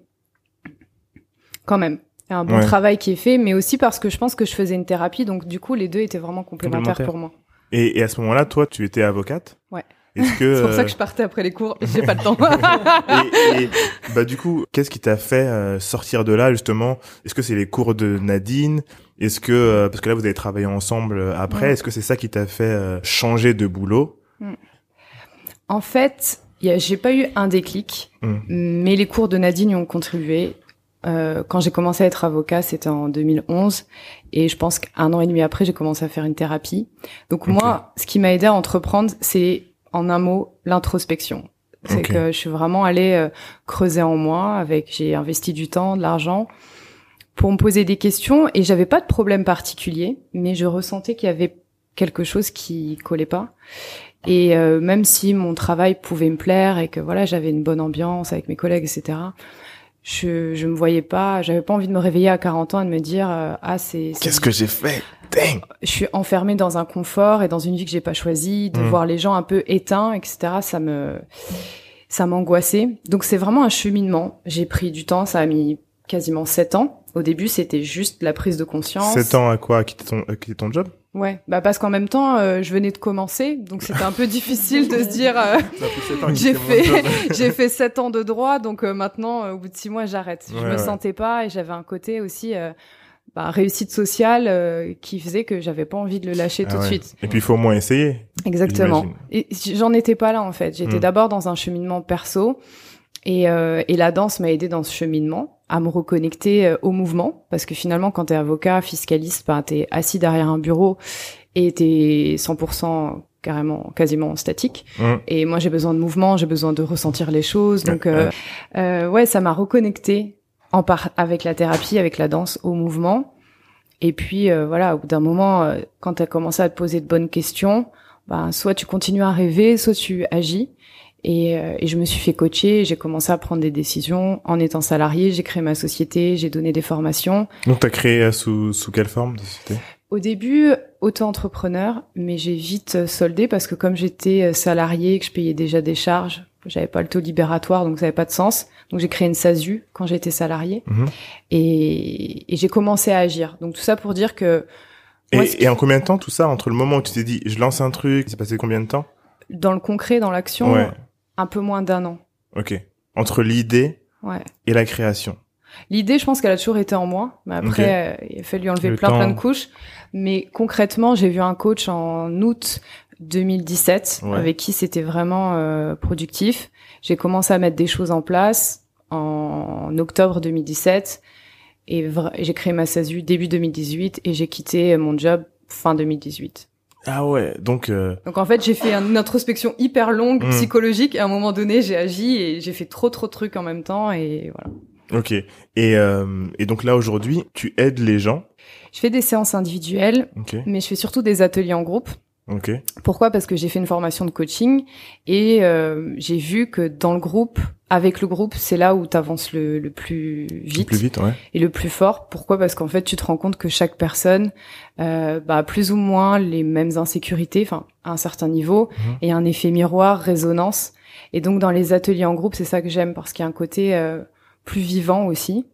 quand même. Il y a un bon Ouais. travail qui est fait, mais aussi parce que je pense que je faisais une thérapie, donc du coup, les deux étaient vraiment complémentaires Complémentaires. pour moi. Et, et à ce moment-là, toi, tu étais avocate? Ouais. Est-ce que C'est pour ça euh, que je partais après les cours, j'ai pas le temps. et, et, bah du coup, qu'est-ce qui t'a fait euh, sortir de là justement? Est-ce que c'est les cours de Nadine? Est-ce que euh, parce que là vous avez travaillé ensemble après, Ouais. est-ce que c'est ça qui t'a fait changer de boulot? En fait, j'ai pas eu un déclic, Mm. mais les cours de Nadine y ont contribué. Euh, quand j'ai commencé à être avocat, c'était en 2011, et je pense qu'un an et demi après, j'ai commencé à faire une thérapie. Donc moi, ce qui m'a aidé à entreprendre, c'est en un mot l'introspection. C'est que je suis vraiment allée euh, creuser en moi. Avec, j'ai investi du temps, de l'argent pour me poser des questions, et j'avais pas de problème particulier, mais je ressentais qu'il y avait quelque chose qui collait pas. Et euh, même si mon travail pouvait me plaire et que voilà, j'avais une bonne ambiance avec mes collègues, etc. Je je me voyais pas, j'avais pas envie de me réveiller à 40 ans et de me dire euh, ah c'est- Qu'est-ce que j'ai fait? Dang je suis enfermée dans un confort et dans une vie que j'ai pas choisie, de Mm. voir les gens un peu éteints, etc. Ça me ça m'angoissait. Donc c'est vraiment un cheminement. J'ai pris du temps, ça a mis quasiment sept ans. Au début, c'était juste la prise de conscience. 7 ans à quoi? À quitter ton, à quitter ton job? Ouais, bah parce qu'en même temps, euh, je venais de commencer, donc c'était un peu difficile de se dire. euh, Ça fait 7 ans que j'ai fait j'ai fait sept ans de droit, donc euh, maintenant, euh, au bout de six mois, j'arrête. je Ouais, me ouais. sentais pas et j'avais un côté aussi. Bah, réussite sociale euh, qui faisait que j'avais pas envie de le lâcher Ah tout de suite. Et puis il faut au moins essayer. Exactement. Et j'en étais pas là en fait. J'étais Mm. d'abord dans un cheminement perso et, euh, et la danse m'a aidé dans ce cheminement à me reconnecter euh, au mouvement parce que finalement quand t'es avocat, fiscaliste, ben t'es assis derrière un bureau et t'es 100% carrément quasiment statique. Mm. Et moi j'ai besoin de mouvement, j'ai besoin de ressentir les choses. Donc Ouais, euh, euh, ouais, ça m'a reconnecté en part avec la thérapie, avec la danse au mouvement. Et puis euh, voilà, au bout d'un moment, euh, quand tu as commencé à te poser de bonnes questions, ben, soit tu continues à rêver, soit tu agis. Et, euh, et je me suis fait coacher, j'ai commencé à prendre des décisions en étant salarié, j'ai créé ma société, j'ai donné des formations. Donc t'as créé euh, sous sous quelle forme de société Au début, auto-entrepreneur, mais j'ai vite euh, soldé parce que comme j'étais euh, salarié, que je payais déjà des charges, j'avais pas le taux libératoire, donc ça n'avait pas de sens. Donc j'ai créé une SASU quand j'étais salarié Mhm. et, et j'ai commencé à agir. Donc tout ça pour dire que Moi, et, et en combien de temps tout ça entre le moment où tu t'es dit je lance un truc, c'est passé combien de temps? Dans le concret, dans l'action, Ouais. un peu moins d'un an. Ok. Entre l'idée Ouais. et la création. L'idée, je pense qu'elle a toujours été en moi, mais après, euh, il a fallu enlever Le plein temps. plein de couches. Mais concrètement, j'ai vu un coach en août 2017 Ouais. avec qui c'était vraiment euh, productif. J'ai commencé à mettre des choses en place en octobre 2017 et j'ai créé ma SASU début 2018 et j'ai quitté mon job fin 2018. Ah ouais. Donc euh, Donc en fait, j'ai fait une introspection hyper longue, Mm. psychologique, et à un moment donné, j'ai agi et j'ai fait trop trop de trucs en même temps, et voilà. ok. Et euh, et donc là aujourd'hui tu aides les gens? Je fais des séances individuelles, Ok. mais je fais surtout des ateliers en groupe. Ok. Pourquoi? Parce que j'ai fait une formation de coaching et euh, j'ai vu que dans le groupe, avec le groupe, c'est là où tu avances le, le plus vite Plus vite, ouais. et le plus fort. Pourquoi? Parce qu'en fait, tu te rends compte que chaque personne euh, bah, a plus ou moins les mêmes insécurités, enfin à un certain niveau, Mhm. et un effet miroir, résonance. Et donc dans les ateliers en groupe, c'est ça que j'aime parce qu'il y a un côté euh, plus vivant aussi.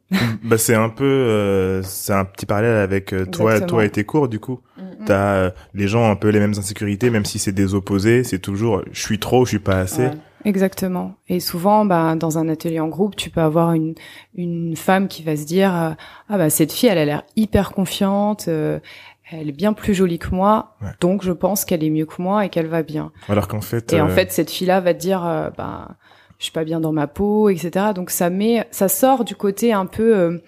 bah c'est un peu euh, c'est un petit parallèle avec euh, toi Exactement. toi et tes cours du coup. T'as euh, les gens ont un peu les mêmes insécurités même si c'est des opposés, c'est toujours je suis trop, je suis pas assez. Ouais. Exactement. Et souvent, bah, dans un atelier en groupe, tu peux avoir une, une femme qui va se dire euh, ah bah cette fille, elle a l'air hyper confiante, euh, elle est bien plus jolie que moi, Ouais. donc je pense qu'elle est mieux que moi et qu'elle va bien. Alors qu'en fait Et en fait, cette fille-là va te dire euh, bah je suis pas bien dans ma peau, etc. Donc ça met, ça sort du côté un peu euh,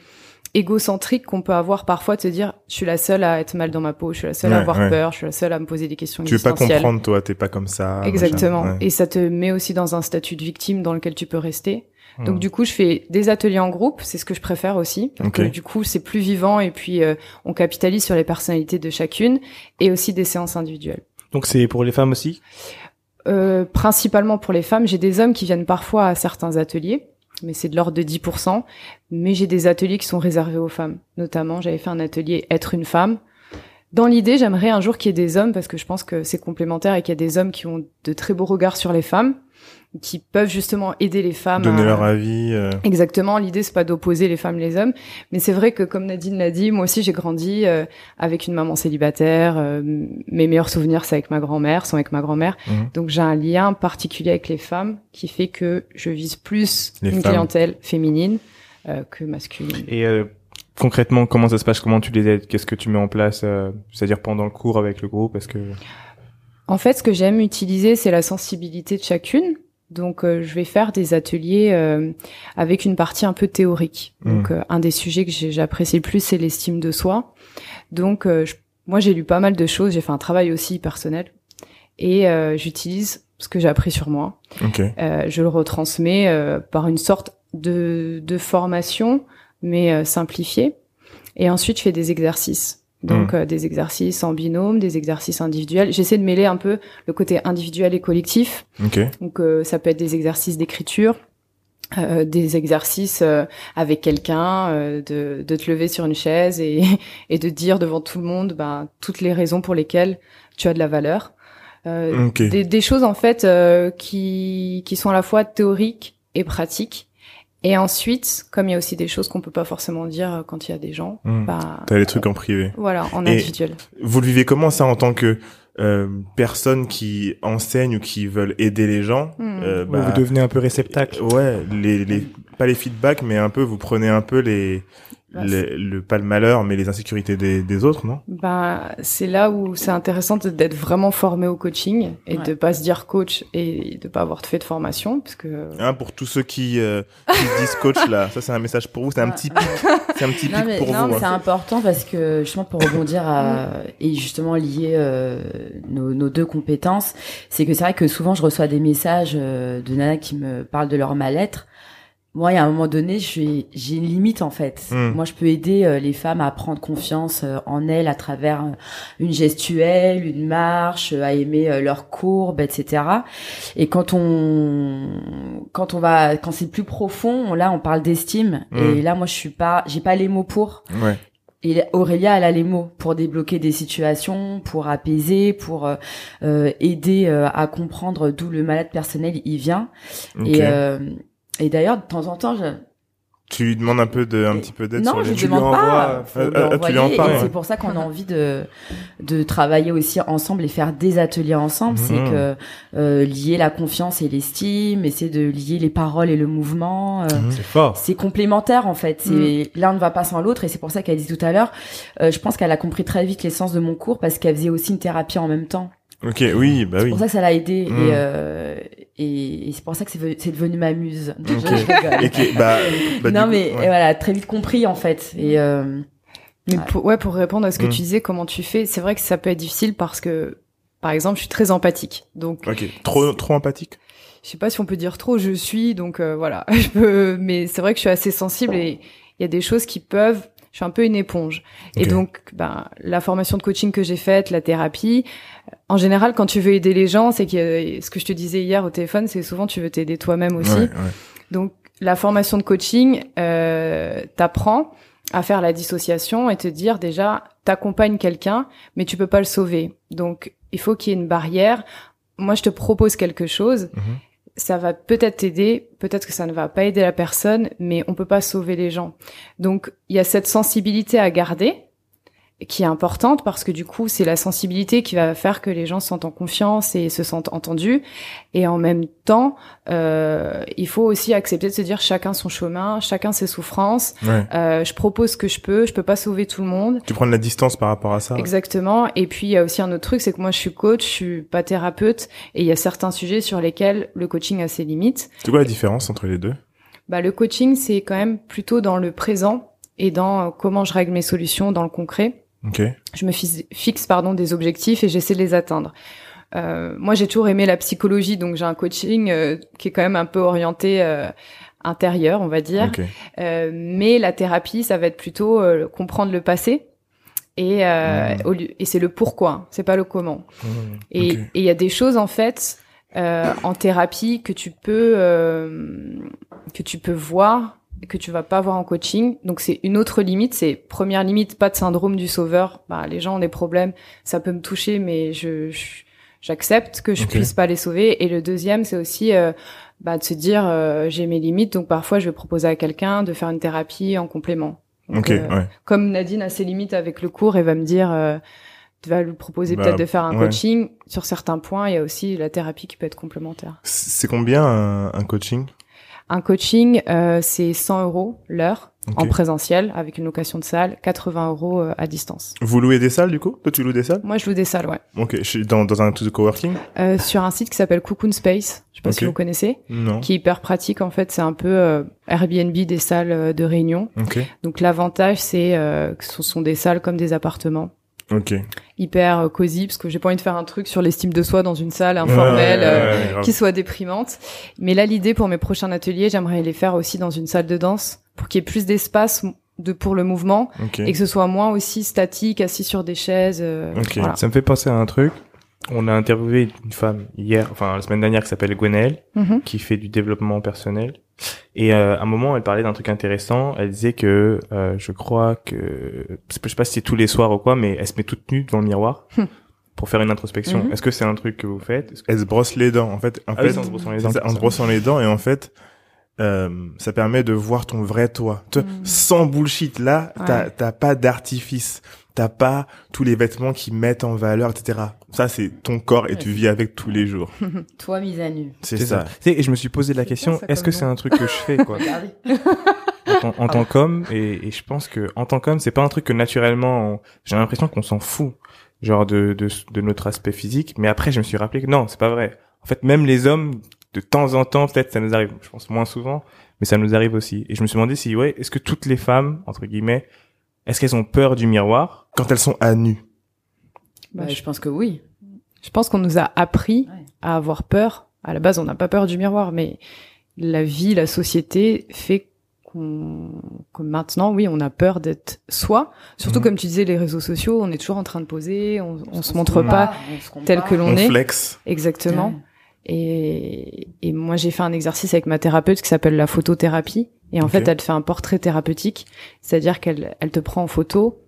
égocentrique qu'on peut avoir parfois de se dire je suis la seule à être mal dans ma peau, je suis la seule à avoir ouais. peur, je suis la seule à me poser des questions tu veux pas existentielles. comprendre toi, t'es pas comme ça. Exactement. machin, ouais. Et ça te met aussi dans un statut de victime dans lequel tu peux rester. Donc du coup, je fais des ateliers en groupe, c'est ce que je préfère aussi, parce Ok. que du coup, c'est plus vivant et puis euh, on capitalise sur les personnalités de chacune, et aussi des séances individuelles. Donc c'est pour les femmes aussi? Euh, principalement pour les femmes, j'ai des hommes qui viennent parfois à certains ateliers, mais c'est de l'ordre de 10%. Mais j'ai des ateliers qui sont réservés aux femmes. Notamment, j'avais fait un atelier être une femme. Dans l'idée, j'aimerais un jour qu'il y ait des hommes, parce que je pense que c'est complémentaire et qu'il y a des hommes qui ont de très beaux regards sur les femmes, qui peuvent justement aider les femmes Donner à... leur avis. euh, Exactement, l'idée c'est pas d'opposer les femmes et les hommes, mais c'est vrai que comme Nadine l'a dit, moi aussi j'ai grandi euh, avec une maman célibataire, euh, mes meilleurs souvenirs c'est avec ma grand-mère, sont avec ma grand-mère, Mhm. donc j'ai un lien particulier avec les femmes qui fait que je vise plus Les une femmes. clientèle féminine euh, que masculine. Et euh, concrètement, comment ça se passe? Comment tu les aides? Qu'est-ce que tu mets en place euh, C'est-à-dire pendant le cours avec le groupe? Est-ce que En fait, ce que j'aime utiliser, c'est la sensibilité de chacune. Donc, euh, je vais faire des ateliers euh, avec une partie un peu théorique. Donc, euh, un des sujets que j'apprécie le plus, c'est l'estime de soi. Donc, euh, je- moi, j'ai lu pas mal de choses. J'ai fait un travail aussi personnel. Et euh, j'utilise ce que j'ai appris sur moi. Ok. Euh, je le retransmets euh, par une sorte de, de formation, mais simplifiée. Et ensuite, je fais des exercices. Donc, euh, des exercices en binôme, des exercices individuels. J'essaie de mêler un peu le côté individuel et collectif. Ok. Donc, euh, ça peut être des exercices d'écriture, euh, des exercices euh, avec quelqu'un, euh, de, de te lever sur une chaise et, et de dire devant tout le monde ben, toutes les raisons pour lesquelles tu as de la valeur. Euh, Ok. des, des choses en fait euh, qui, qui sont à la fois théoriques et pratiques. Et ensuite, comme il y a aussi des choses qu'on peut pas forcément dire euh, quand il y a des gens, Hmm. bah T'as les trucs en privé. voilà, en Et- individuel. Vous le vivez comment ça en tant que euh, personne qui enseigne ou qui veulent aider les gens Hmm. euh, Ouais, vous devenez un peu réceptacle Ouais, les, les pas les feedbacks, mais un peu vous prenez un peu les Bah, le, le pas le malheur, mais les insécurités des, des autres, non? Ben, c'est là où c'est intéressant de- d'être vraiment formé au coaching et Ouais. de pas se dire coach et de pas avoir fait de formation parce que Hein, Pour tous ceux qui, euh, qui se disent coach là, ça c'est un message pour vous, c'est un petit pic, c'est un petit Non pic mais, pour non, vous. mais hein. c'est important parce que justement pour rebondir à, et justement lier euh, nos, nos deux compétences, c'est que c'est vrai que souvent je reçois des messages euh, de nanas qui me parlent de leur mal-être. Moi, il y a un moment donné, j'ai une limite en fait. Mm. Moi, je peux aider euh, les femmes à prendre confiance euh, en elles à travers euh, une gestuelle, une marche, à aimer leurs courbes, etc. Et quand on, quand on va, quand c'est plus profond, là, on parle d'estime. Mm. Et là, moi, je suis pas, j'ai pas les mots pour. Ouais. Et Aurélia, elle a les mots pour débloquer des situations, pour apaiser, pour euh, aider euh, à comprendre d'où le malade personnel il vient. Et, euh, et d'ailleurs, de temps en temps, je... Tu lui demandes un peu de, un petit peu d'aide non, sur je les. ne Tu lui demande pas. envoies- euh, lui euh, tu lui en parles. ouais. c'est pour ça qu'on a envie de de travailler aussi ensemble et faire des ateliers ensemble. C'est Mhm. que euh, lier la confiance et l'estime, essayer de lier les paroles et le mouvement. euh, Mhm. C'est fort. c'est complémentaire en fait. C'est l'un ne va pas sans l'autre et c'est pour ça qu'elle dit tout à l'heure. euh, je pense qu'elle a compris très vite l'essence de mon cours parce qu'elle faisait aussi une thérapie en même temps. Ok, oui, bah C'est oui. pour ça que ça l'a aidé Mm. et, euh, et, et c'est pour ça que c'est ve- c'est devenu ma muse. Je- Ok. je rigole. Et qui- bah, bah, non du mais coup, ouais. et voilà, très vite compris en fait. Et euh, Mais Ouais. pour, ouais, pour répondre à ce que Mm. tu disais, comment tu fais, c'est vrai que ça peut être difficile parce que, par exemple, je suis très empathique. Donc, Ok, trop, trop empathique? je sais pas si on peut dire trop, je suis, donc euh, voilà. Je peux, mais c'est vrai que je suis assez sensible et il y a des choses qui peuvent. Je suis un peu une éponge. Et donc, ben, la formation de coaching que j'ai faite, la thérapie, en général, quand tu veux aider les gens, c'est que ce que je te disais hier au téléphone, c'est souvent tu veux t'aider toi-même aussi. Ouais, ouais. Donc, la formation de coaching euh, t'apprend à faire la dissociation et te dire déjà, t'accompagnes quelqu'un, mais tu peux pas le sauver. Donc, il faut qu'il y ait une barrière. Moi, je te propose quelque chose. Mhm. Ça va peut-être t'aider, peut-être que ça ne va pas aider la personne, mais on peut pas sauver les gens. Donc, il y a cette sensibilité à garder qui est importante parce que du coup, c'est la sensibilité qui va faire que les gens se sentent en confiance et se sentent entendus. Et en même temps, euh, il faut aussi accepter de se dire chacun son chemin, chacun ses souffrances. Ouais. Euh, je propose ce que je peux, je peux pas sauver tout le monde. Tu prends de la distance par rapport à ça. Exactement. Et puis il y a aussi un autre truc, c'est que moi je suis coach, je suis pas thérapeute, et il y a certains sujets sur lesquels le coaching a ses limites. C'est quoi la différence entre les deux? Bah le coaching c'est quand même plutôt dans le présent et dans euh, comment je règle mes solutions dans le concret. Ok. Je me fixe, pardon des objectifs et j'essaie de les atteindre. Euh, moi j'ai toujours aimé la psychologie, donc j'ai un coaching euh, qui est quand même un peu orienté euh, intérieur, on va dire. Mais la thérapie, ça va être plutôt comprendre le passé. Et, Mhm. au lieu- et c'est le pourquoi, c'est pas le comment. Et Ok. et il y a des choses en fait en thérapie que tu peux que tu peux voir que tu vas pas voir en coaching. Donc c'est une autre limite. C'est première limite, pas de syndrome du sauveur. Bah, les gens ont des problèmes, ça peut me toucher, mais je j'accepte que je puisse pas les sauver. Et le deuxième, c'est aussi euh, bah, de se dire euh, j'ai mes limites. Donc parfois je vais proposer à quelqu'un de faire une thérapie en complément. Donc, Ok, euh, ouais. comme Nadine a ses limites avec le cours et va me dire, euh, tu vas lui proposer Bah, peut-être de faire un ouais. coaching. Sur certains points, il y a aussi la thérapie qui peut être complémentaire. C'est combien un, un coaching? Un coaching, euh, c'est 100 euros l'heure en présentiel avec une location de salle, 80 euros euh, à distance. Vous louez des salles du coup? Toi tu loues des salles? Moi, je loue des salles, ouais. Ok, je suis dans, dans un de coworking? Euh, sur un site qui s'appelle Cocoon Space. Je sais pas si vous connaissez. Non. Qui est hyper pratique. En fait, c'est un peu euh, Airbnb des salles euh, de réunion. Ok. Donc l'avantage, c'est euh, que ce sont des salles comme des appartements. Ok. hyper euh, cosy parce que j'ai pas envie de faire un truc sur l'estime de soi dans une salle informelle Ouais, ouais, euh, ouais, ouais, grave. qui soit déprimante. Mais là, l'idée pour mes prochains ateliers, j'aimerais les faire aussi dans une salle de danse pour qu'il y ait plus d'espace de pour le mouvement Ok. et que ce soit moins aussi statique, assis sur des chaises. euh, Ok. voilà. Ça me fait penser à un truc. On a interviewé une femme hier, enfin la semaine dernière, qui s'appelle Gwenaëlle, Mhm. qui fait du développement personnel. Et euh, à un moment, elle parlait d'un truc intéressant. Elle disait que euh, je crois que je sais pas si c'est tous les soirs ou quoi, mais elle se met toute nue devant le miroir Hmm. pour faire une introspection. Mhm. Est-ce que c'est un truc que vous faites? Elle se brosse les dents. En fait, en Ah oui, fait, c'est en se brossant les dents, en se brossant les dents et en fait, euh, ça permet de voir ton vrai toi. Te- Mm. Sans bullshit. Là, t'as Ouais. t'as pas d'artifice. T'as pas tous les vêtements qui mettent en valeur, etc. Ça, c'est ton corps et tu vis avec tous les jours. toi mise à nu. C'est ça. ça. Tu sais, Et je me suis posé la question est-ce que c'est un truc que je fais quoi en, en tant qu'homme et, et je pense que en tant qu'homme c'est pas un truc que naturellement j'ai l'impression qu'on s'en fout genre de, de de notre aspect physique mais après je me suis rappelé que non c'est pas vrai en fait même les hommes de temps en temps peut-être ça nous arrive je pense moins souvent mais ça nous arrive aussi et je me suis demandé si ouais est-ce que toutes les femmes entre guillemets est-ce qu'elles ont peur du miroir Quand elles sont à nu? Bah, je, je pense que oui. je pense qu'on nous a appris Ouais. à avoir peur. À la base, on n'a pas peur du miroir, mais la vie, la société fait qu'on, que maintenant, oui, on a peur d'être soi. Surtout, Mhm. comme tu disais, les réseaux sociaux, on est toujours en train de poser, on, on se On montre pas on se compare. tel que l'on On est. flex. Exactement. Ouais. Et, et moi, j'ai fait un exercice avec ma thérapeute qui s'appelle la photothérapie. Et en fait, elle fait un portrait thérapeutique, c'est-à-dire qu'elle elle te prend en photo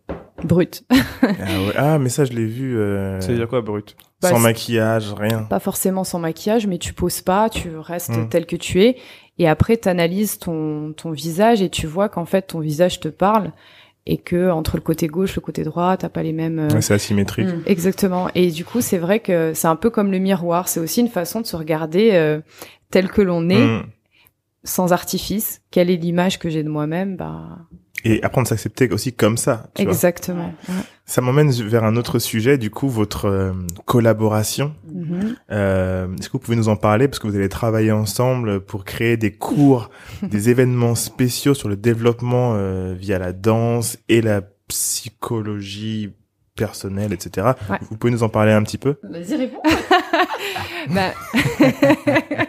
brute. Ah, ouais. Ah, mais ça, je l'ai vu. euh, ça veut dire quoi brut Bah, sans maquillage, rien. pas forcément sans maquillage, mais tu poses pas, tu restes Mm. tel que tu es. Et après, tu analyses ton, ton visage et tu vois qu'en fait, ton visage te parle et que entre le côté gauche, le côté droit, t'as pas les mêmes. euh, Ouais, c'est asymétrique. Mm. Exactement. Et du coup, c'est vrai que c'est un peu comme le miroir. C'est aussi une façon de se regarder euh, tel que l'on est, Mm. sans artifice. Quelle est l'image que j'ai de moi-même? Bah, Et apprendre à s'accepter aussi comme ça. Tu vois. exactement. Ça m'emmène vers un autre sujet, du coup, votre euh, collaboration. Mhm. Euh, Est-ce que vous pouvez nous en parler? Parce que vous allez travailler ensemble pour créer des cours, des événements spéciaux sur le développement euh, via la danse et la psychologie personnelle, etc. Ouais. Vous pouvez nous en parler un petit peu? Vas-y, réponds. Bah,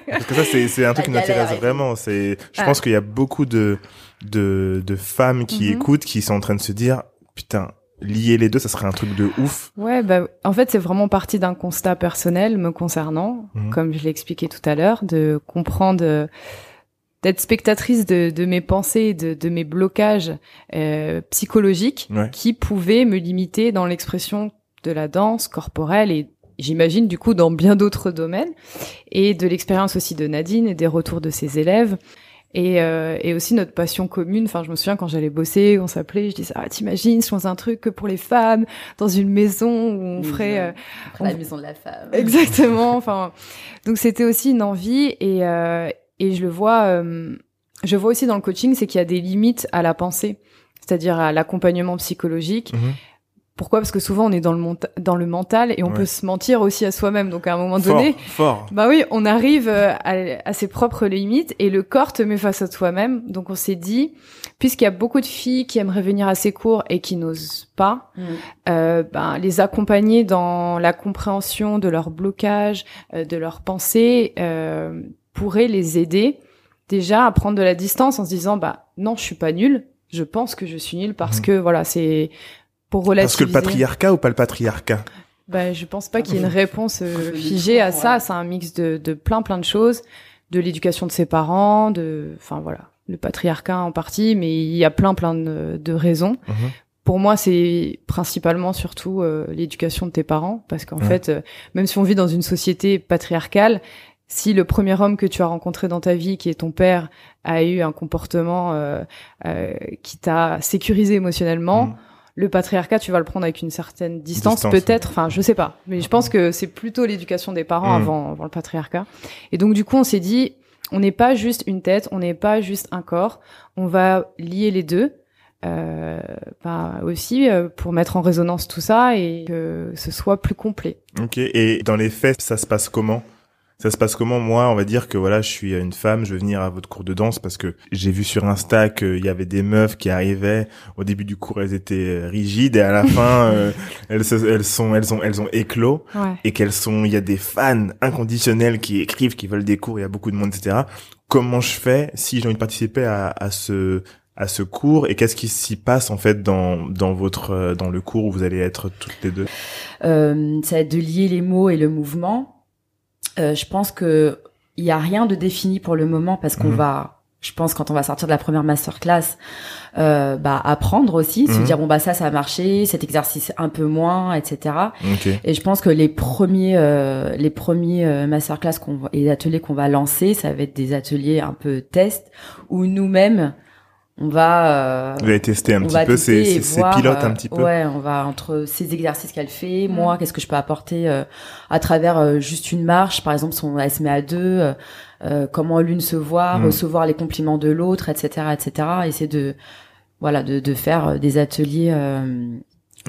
Parce que ça, c'est c'est un truc qui galère m'intéresse vraiment. C'est, je Ah. pense qu'il y a beaucoup de de, de femmes qui Mhm. écoutent, qui sont en train de se dire, putain, lier les deux, ça serait un truc de ouf. Ouais, bah, en fait, c'est vraiment parti d'un constat personnel me concernant, Mhm. comme je l'ai expliqué tout à l'heure, de comprendre, euh, d'être spectatrice de, de mes pensées, de, de mes blocages euh, psychologiques Ouais. qui pouvaient me limiter dans l'expression de la danse corporelle et j'imagine du coup dans bien d'autres domaines et de l'expérience aussi de Nadine et des retours de ses élèves. Et, euh, et aussi notre passion commune. Enfin, je me souviens quand j'allais bosser, on s'appelait, je disais ah t'imagines, je fais un truc que pour les femmes dans une maison où on ferait euh, Après la maison de la femme. exactement. Enfin, donc c'était aussi une envie et euh, et je le vois, euh, je vois aussi dans le coaching, c'est qu'il y a des limites à la pensée, c'est-à-dire à l'accompagnement psychologique. Mhm. Pourquoi? Parce que souvent on est dans le dans le mental et on Ouais. peut se mentir aussi à soi-même. Donc à un moment Fort, donné, fort. bah oui, on arrive euh, à, à ses propres limites et le corps te met face à toi-même. Donc on s'est dit, puisqu'il y a beaucoup de filles qui aimeraient venir à ces cours et qui n'osent pas, Mm. euh, ben, les accompagner dans la compréhension de leurs blocages, euh, de leurs pensées, euh, pourrait les aider déjà à prendre de la distance en se disant, bah non, je suis pas nulle. Je pense que je suis nulle parce Mhm. que voilà, c'est pour relativiser. Parce que le patriarcat ou pas le patriarcat? Ben, je pense pas qu'il y ait une réponse euh, figée à ça. C'est un mix de, de plein plein de choses, de l'éducation de ses parents, de, enfin voilà, le patriarcat en partie, mais il y a plein plein de, de raisons. Mhm. Pour moi, c'est principalement surtout euh, l'éducation de tes parents, parce qu'en Ouais. fait, euh, même si on vit dans une société patriarcale, si le premier homme que tu as rencontré dans ta vie, qui est ton père, a eu un comportement euh, euh, qui t'a sécurisé émotionnellement, Mhm. Le patriarcat, tu vas le prendre avec une certaine distance, Distance, peut-être. Enfin, je sais pas, mais je pense que c'est plutôt l'éducation des parents Mm. avant, avant le patriarcat. Et donc, du coup, on s'est dit, on n'est pas juste une tête, on n'est pas juste un corps, on va lier les deux. Euh, bah, aussi euh, pour mettre en résonance tout ça et que ce soit plus complet. Ok. Et dans les faits, ça se passe comment? Ça se passe comment Moi, on va dire que voilà, je suis une femme, je veux venir à votre cours de danse parce que j'ai vu sur Insta qu'il y avait des meufs qui arrivaient. Au début du cours, elles étaient euh, rigides et à la fin, euh, elles, elles sont, elles ont, elles ont éclos Ouais. et qu'elles sont. Il y a des fans inconditionnels qui écrivent, qui veulent des cours. Il y a beaucoup de monde, etc. Comment je fais si j'ai envie de participer à, à ce à ce cours et qu'est-ce qui s'y passe en fait dans dans votre euh, dans le cours où vous allez être toutes les deux? Euh, ça va être de lier les mots et le mouvement. Euh, je pense que il y a rien de défini pour le moment parce qu'on Mhm. va, je pense quand on va sortir de la première masterclass, euh, bah apprendre aussi, se Mhm. dire bon bah ça ça a marché, cet exercice un peu moins, etc. Et je pense que les premiers, euh, les premiers euh, masterclass qu'on va- et ateliers qu'on va lancer, ça va être des ateliers un peu test où nous-mêmes on va. Euh, Vous allez tester un petit peu ces, ces, ces pilotes un petit peu. Ouais, on va entre ces exercices qu'elle fait, moi, qu'est-ce que je peux apporter euh, à travers euh, juste une marche, par exemple, si on elle se met à deux, euh, comment l'une se voit, Mm. recevoir les compliments de l'autre, etc., etc. Essayer de voilà de, de faire des ateliers euh,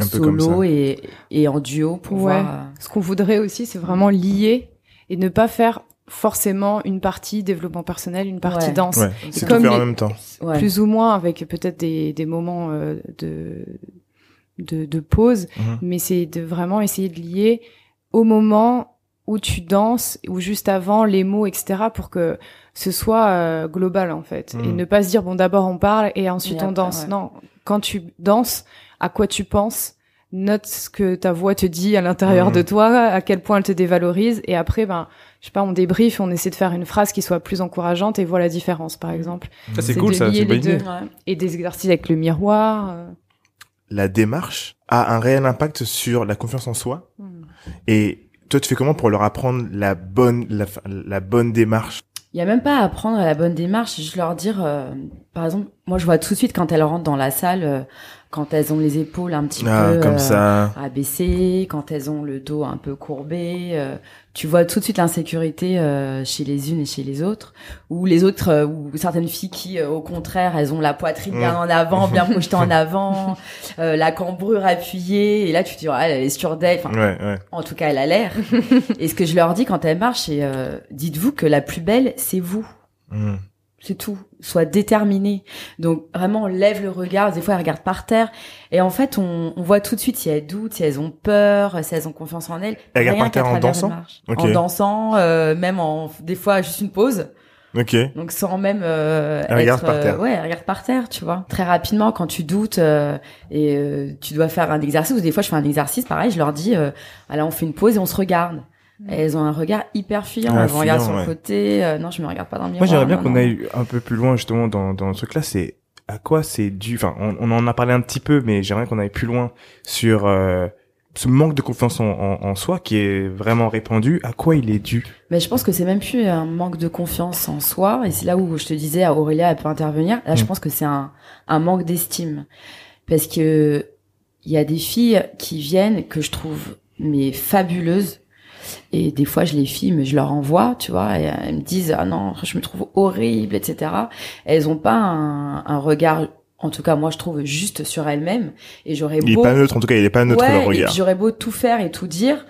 Un peu comme solo ça. et et en duo pour Ouais. voir. euh, Ce qu'on voudrait aussi, c'est vraiment lier et ne pas faire forcément une partie développement personnel, une partie Ouais. danse. Ouais, c'est comme tout en même temps. ouais. Plus ou moins avec peut-être des, des moments euh, de, de, de pause, Mhm. mais c'est de vraiment essayer de lier au moment où tu danses ou juste avant les mots, etc. pour que ce soit euh, global en fait. Et Mhm. ne pas se dire, bon d'abord on parle et ensuite Et on après, danse. ouais. Non, quand tu danses, à quoi tu penses? Note ce que ta voix te dit à l'intérieur Mhm. de toi, à quel point elle te dévalorise, et après, ben, je sais pas, on débrief, on essaie de faire une phrase qui soit plus encourageante et voit la différence, par exemple. Ça, c'est cool, ça, c'est bonne idée. Et des exercices avec le miroir. euh. La démarche a un réel impact sur la confiance en soi. Et toi, tu fais comment pour leur apprendre la bonne, la, la bonne démarche? Il y a même pas à apprendre la bonne démarche, juste leur dire, euh, par exemple, moi je vois tout de suite quand elles rentrent dans la salle, euh, quand elles ont les épaules un petit Ah, peu comme euh, ça. abaissées, quand elles ont le dos un peu courbé, euh, tu vois tout de suite l'insécurité euh, chez les unes et chez les autres, ou les autres, euh, ou certaines filles qui, euh, au contraire, elles ont la poitrine bien Mm. en avant, bien projetée en avant, euh, la cambrure appuyée, et là tu te dis, ah, elle est sûre d'elle, enfin, Ouais, ouais. en tout cas, elle a l'air. et ce que je leur dis quand elles marchent, c'est euh, dites-vous que la plus belle, c'est vous. Mm. C'est tout. Sois déterminé. Donc vraiment, lève le regard. Des fois, elles regardent par terre. Et en fait, on, on voit tout de suite si elles doutent, si elles ont peur, si elles ont confiance en elles. Elles regardent Rien par terre en dansant. En dansant, euh, même en des fois juste une pause. Ok. Donc sans même euh, Elle regarde être, par terre. euh, ouais, elle regarde par terre, tu vois. Très rapidement, quand tu doutes euh, et euh, tu dois faire un exercice, ou des fois je fais un exercice, pareil, je leur dis, euh, alors on fait une pause et on se regarde. Elles ont un regard hyper fuyant. Ah, elles fuyant, sur le côté. euh, non, je me regarde pas dans le miroir. Moi, j'aimerais bien qu'on aille un peu plus loin justement dans, dans ce truc-là. C'est à quoi c'est dû? Enfin, on, on en a parlé un petit peu, mais j'aimerais qu'on aille plus loin sur euh, ce manque de confiance en, en, en soi qui est vraiment répandu. À quoi il est dû? Mais je pense que c'est même plus un manque de confiance en soi. Et c'est là où je te disais, à Aurélia, elle peut intervenir. Là, je Mm. pense que c'est un, un manque d'estime. Parce que il y a des filles qui viennent que je trouve mais fabuleuses. Et des fois, je les filme, je leur envoie, tu vois, et elles me disent, ah non, je me trouve horrible, etc. Elles ont pas un, un regard, en tout cas, moi, je trouve juste sur elles-mêmes. Et j'aurais Il est beau pas neutre, en tout cas, il est pas neutre ouais, regard. j'aurais beau tout faire et tout dire,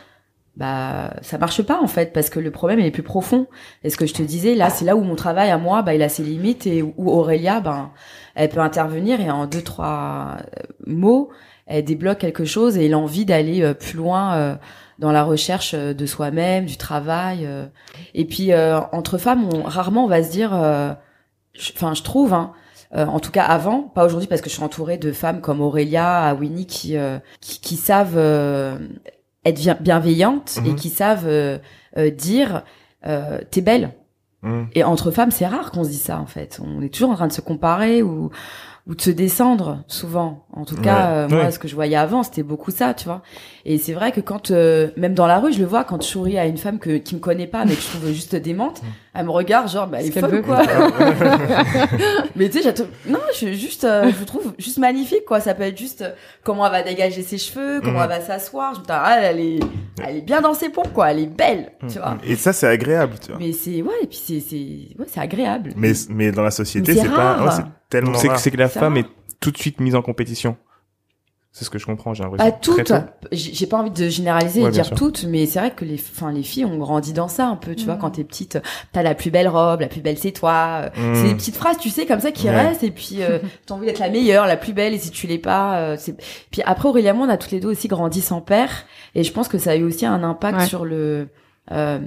bah ça marche pas en fait parce que le problème il est plus profond. Et ce que je te disais là, c'est là où mon travail à moi, bah il a ses limites et où Aurélia, ben elle peut intervenir et en deux trois euh, mots, elle débloque quelque chose et l'envie d'aller euh, plus loin euh, dans la recherche euh, de soi-même, du travail. euh. Et puis euh, entre femmes, on, rarement on va se dire, euh, je- enfin je trouve. Hein, euh, en tout cas avant, pas aujourd'hui parce que je suis entourée de femmes comme Aurélia, Winnie qui euh, qui, qui savent euh, être bien- bienveillantes et Mhm. qui savent euh, euh, dire euh, t'es belle. Mm. Et entre femmes, c'est rare qu'on se dise ça en fait. On est toujours en train de se comparer ou ou de se descendre souvent. En tout cas, Ouais. euh, moi, Ouais. ce que je voyais avant, c'était beaucoup ça, tu vois. Et c'est vrai que quand, euh, même dans la rue, je le vois quand je souris à une femme que qui me connaît pas, mais que je trouve juste démente, elle me regarde genre, bah, elle veut, quoi. mais tu sais, j'attends- non, je suis juste, euh, je vous trouve juste magnifique quoi. Ça peut être juste euh, comment elle va dégager ses cheveux, comment elle va s'asseoir. Je me dis, ah, elle est, elle est bien dans ses pompes quoi. Elle est belle, tu vois. Et ça, c'est agréable, tu vois. Mais c'est ouais, et puis c'est c'est ouais, c'est agréable. Mais, mais dans la société, c'est pas, ouais, c'est tellement C'est que rare. c'est que la femme rare. est tout de suite mise en compétition. C'est ce que je comprends, j'ai l'impression. À Très toutes, j'ai pas envie de généraliser Ouais, et dire sûr. toutes, mais c'est vrai que les, enfin les filles ont grandi dans ça un peu, tu vois, Mm. quand t'es petite, t'as la plus belle robe, la plus belle c'est toi. euh, Mm. C'est des petites phrases, tu sais, comme ça qui Ouais. restent et puis euh, t'as envie d'être la meilleure, la plus belle et si tu l'es pas, euh, c'est. Puis après Aurélia, on a toutes les deux aussi grandi sans père et je pense que ça a eu aussi un impact Ouais. sur le. euh,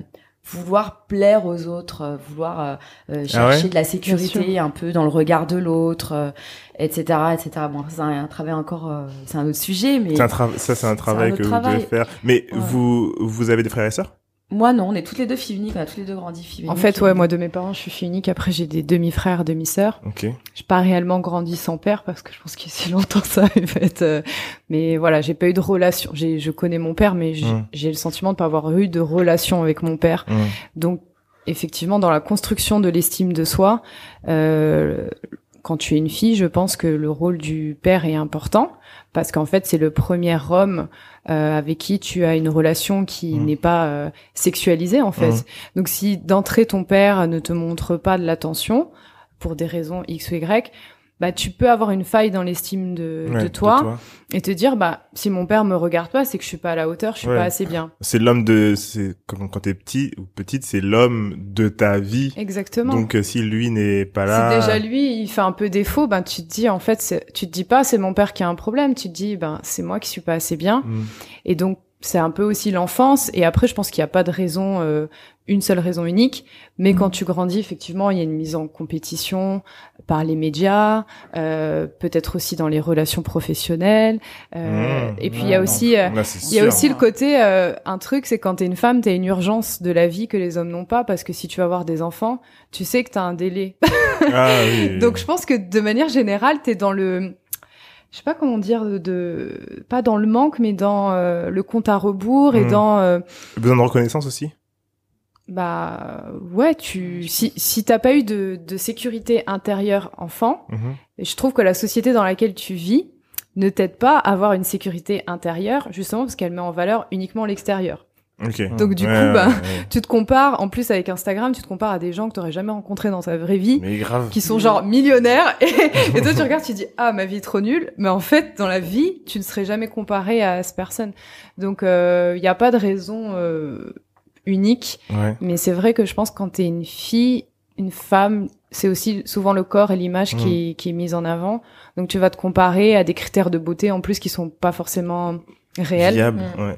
vouloir plaire aux autres, euh, vouloir euh, euh, Ah chercher ouais de la sécurité un peu dans le regard de l'autre, euh, etc., etc. Bon, c'est un, un travail encore, euh, c'est un autre sujet, mais C'est un ça, c'est un travail que vous devez faire. Mais Ouais. vous, vous avez des frères et sœurs? Moi, non, on est toutes les deux filles uniques, on a toutes les deux grandi filles En uniques. fait, ouais, moi de mes parents, je suis fille unique. Après, j'ai des demi-frères, demi-sœurs. Ok. J'ai pas réellement grandi sans père parce que je pense qu'il y a si longtemps ça en fait. euh, mais voilà, j'ai pas eu de relation. J'ai, je connais mon père, mais j'ai, Mm. le sentiment de pas avoir eu de relation avec mon père. Mm. Donc, effectivement, dans la construction de l'estime de soi, euh, quand tu es une fille, je pense que le rôle du père est important parce qu'en fait, c'est le premier homme euh, avec qui tu as une relation qui Mmh. n'est pas euh, sexualisée en fait. Mmh. Donc si d'entrée ton père ne te montre pas de l'attention pour des raisons X ou Y, bah tu peux avoir une faille dans l'estime de, Ouais, de toi et te dire bah si mon père me regarde pas, c'est que je suis pas à la hauteur, je suis Ouais. pas assez bien. C'est l'homme de, c'est quand, quand t'es petit ou petite, c'est l'homme de ta vie. Exactement. Donc euh, si lui n'est pas là, Si déjà lui, il fait un peu défaut, ben tu te dis en fait, tu te dis pas c'est mon père qui a un problème, tu te dis ben c'est moi qui suis pas assez bien. Mm. Et donc c'est un peu aussi l'enfance. Et après, je pense qu'il n'y a pas de raison, euh, une seule raison unique. Mais quand tu grandis, effectivement, il y a une mise en compétition par les médias, euh, peut-être aussi dans les relations professionnelles. Euh, Mmh, et puis il y a aussi euh, il y a sûr. aussi le côté, euh, un truc, c'est quand t'es une femme, t'as une urgence de la vie que les hommes n'ont pas, parce que si tu vas avoir des enfants, tu sais que t'as un délai. Ah, oui. Donc je pense que de manière générale, t'es dans le, je sais pas comment dire, de, de- pas dans le manque, mais dans euh, le compte à rebours et Mhm. dans, euh, besoin de reconnaissance aussi? bah ouais, tu, si si t'as pas eu de, de sécurité intérieure enfant, Mhm. je trouve que la société dans laquelle tu vis ne t'aide pas à avoir une sécurité intérieure, justement parce qu'elle met en valeur uniquement l'extérieur. Ok. Donc du Ouais, coup, bah, ouais, ouais. tu te compares, en plus avec Instagram, tu te compares à des gens que t'aurais jamais rencontrés dans ta vraie vie, Mais grave. qui sont genre millionnaires, et, et toi tu regardes, tu dis ah ma vie est trop nulle, mais en fait dans la vie, tu ne serais jamais comparé à cette personne. Donc il n'y a pas de raison euh, unique, Ouais. mais c'est vrai que je pense que quand t'es une fille, une femme, c'est aussi souvent le corps et l'image qui, est- qui est mise en avant. Donc tu vas te comparer à des critères de beauté en plus qui sont pas forcément réels. Viable. Mm. Ouais.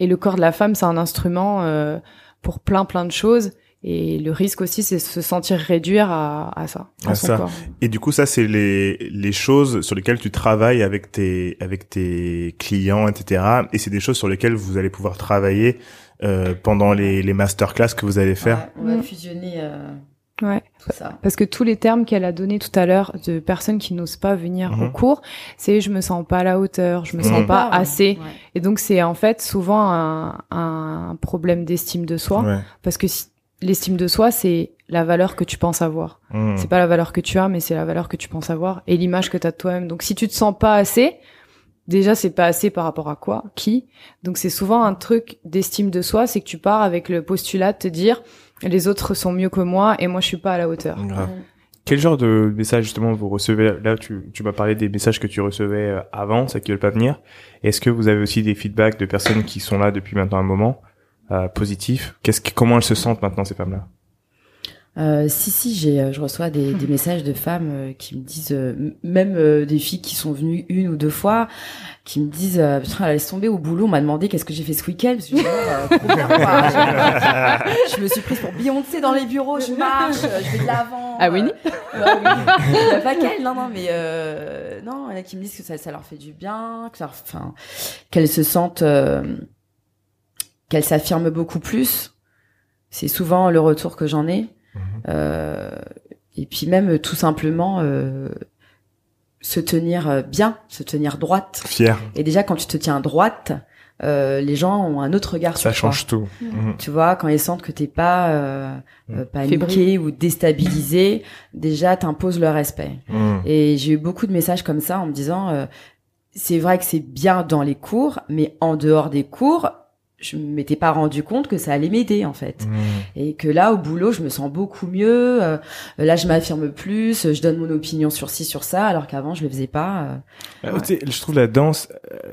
Et le corps de la femme, c'est un instrument euh, pour plein plein de choses. Et le risque aussi, c'est de se sentir réduire à, à ça, à, À son ça. corps. Et du coup, ça, c'est les, les choses sur lesquelles tu travailles avec tes, avec tes clients, etc. Et c'est des choses sur lesquelles vous allez pouvoir travailler euh, pendant les, les masterclass que vous allez faire. Ouais, on va Mm. fusionner euh, Ouais. tout ça. Parce que tous les termes qu'elle a donnés tout à l'heure de personnes qui n'osent pas venir Mhm. au cours, c'est je me sens pas à la hauteur, je me Mhm. sens pas Ah, ouais. assez. Ouais. Et donc c'est en fait souvent un, un problème d'estime de soi, Ouais. parce que si- l'estime de soi c'est la valeur que tu penses avoir. Mm. C'est pas la valeur que tu as, mais c'est la valeur que tu penses avoir et l'image que tu as de toi-même. Donc si tu te sens pas assez, déjà c'est pas assez par rapport à quoi, qui. Donc c'est souvent un truc d'estime de soi, c'est que tu pars avec le postulat de te dire les autres sont mieux que moi et moi je suis pas à la hauteur. Grave. Quel genre de message justement vous recevez? Là, tu, tu m'as parlé des messages que tu recevais euh, avant, ceux qui veulent pas venir. Est-ce que vous avez aussi des feedbacks de personnes qui sont là depuis maintenant un moment, euh, positifs? Qu'est-ce que, comment elles se sentent maintenant ces femmes-là? Euh, si si, j'ai, euh, je reçois des, des messages de femmes euh, qui me disent, euh, même euh, des filles qui sont venues une ou deux fois, qui me disent, euh, putain, elle laisse tomber au boulot, on m'a demandé qu'est-ce que j'ai fait ce week-end, parce que je, me suis prise pour Beyoncé dans les bureaux, je marche, je vais de l'avant. Ah, oui. Pas qu'elle, non non, mais euh, non, il y en a qui me disent que ça, ça leur fait du bien, que ça, leur- enfin, qu'elles se sentent, euh, qu'elles s'affirment beaucoup plus. C'est souvent le retour que j'en ai. Euh, et puis même euh, tout simplement euh, se tenir bien, se tenir droite. Fier. Et déjà quand tu te tiens droite, euh, les gens ont un autre regard Ça sur toi. change tout. Mhm. Tu vois, quand ils sentent que t'es pas euh, paniqué Fébrile. ou déstabilisé, déjà t'imposes le respect. Et j'ai eu beaucoup de messages comme ça en me disant, euh, c'est vrai que c'est bien dans les cours, mais en dehors des cours, je m'étais pas rendu compte que ça allait m'aider en fait. Mm. Et que là, au boulot, je me sens beaucoup mieux. euh, là, je m'affirme plus. Je donne mon opinion sur ci, sur ça, alors qu'avant, je le faisais pas. euh. Euh, tu sais, je trouve la danse euh,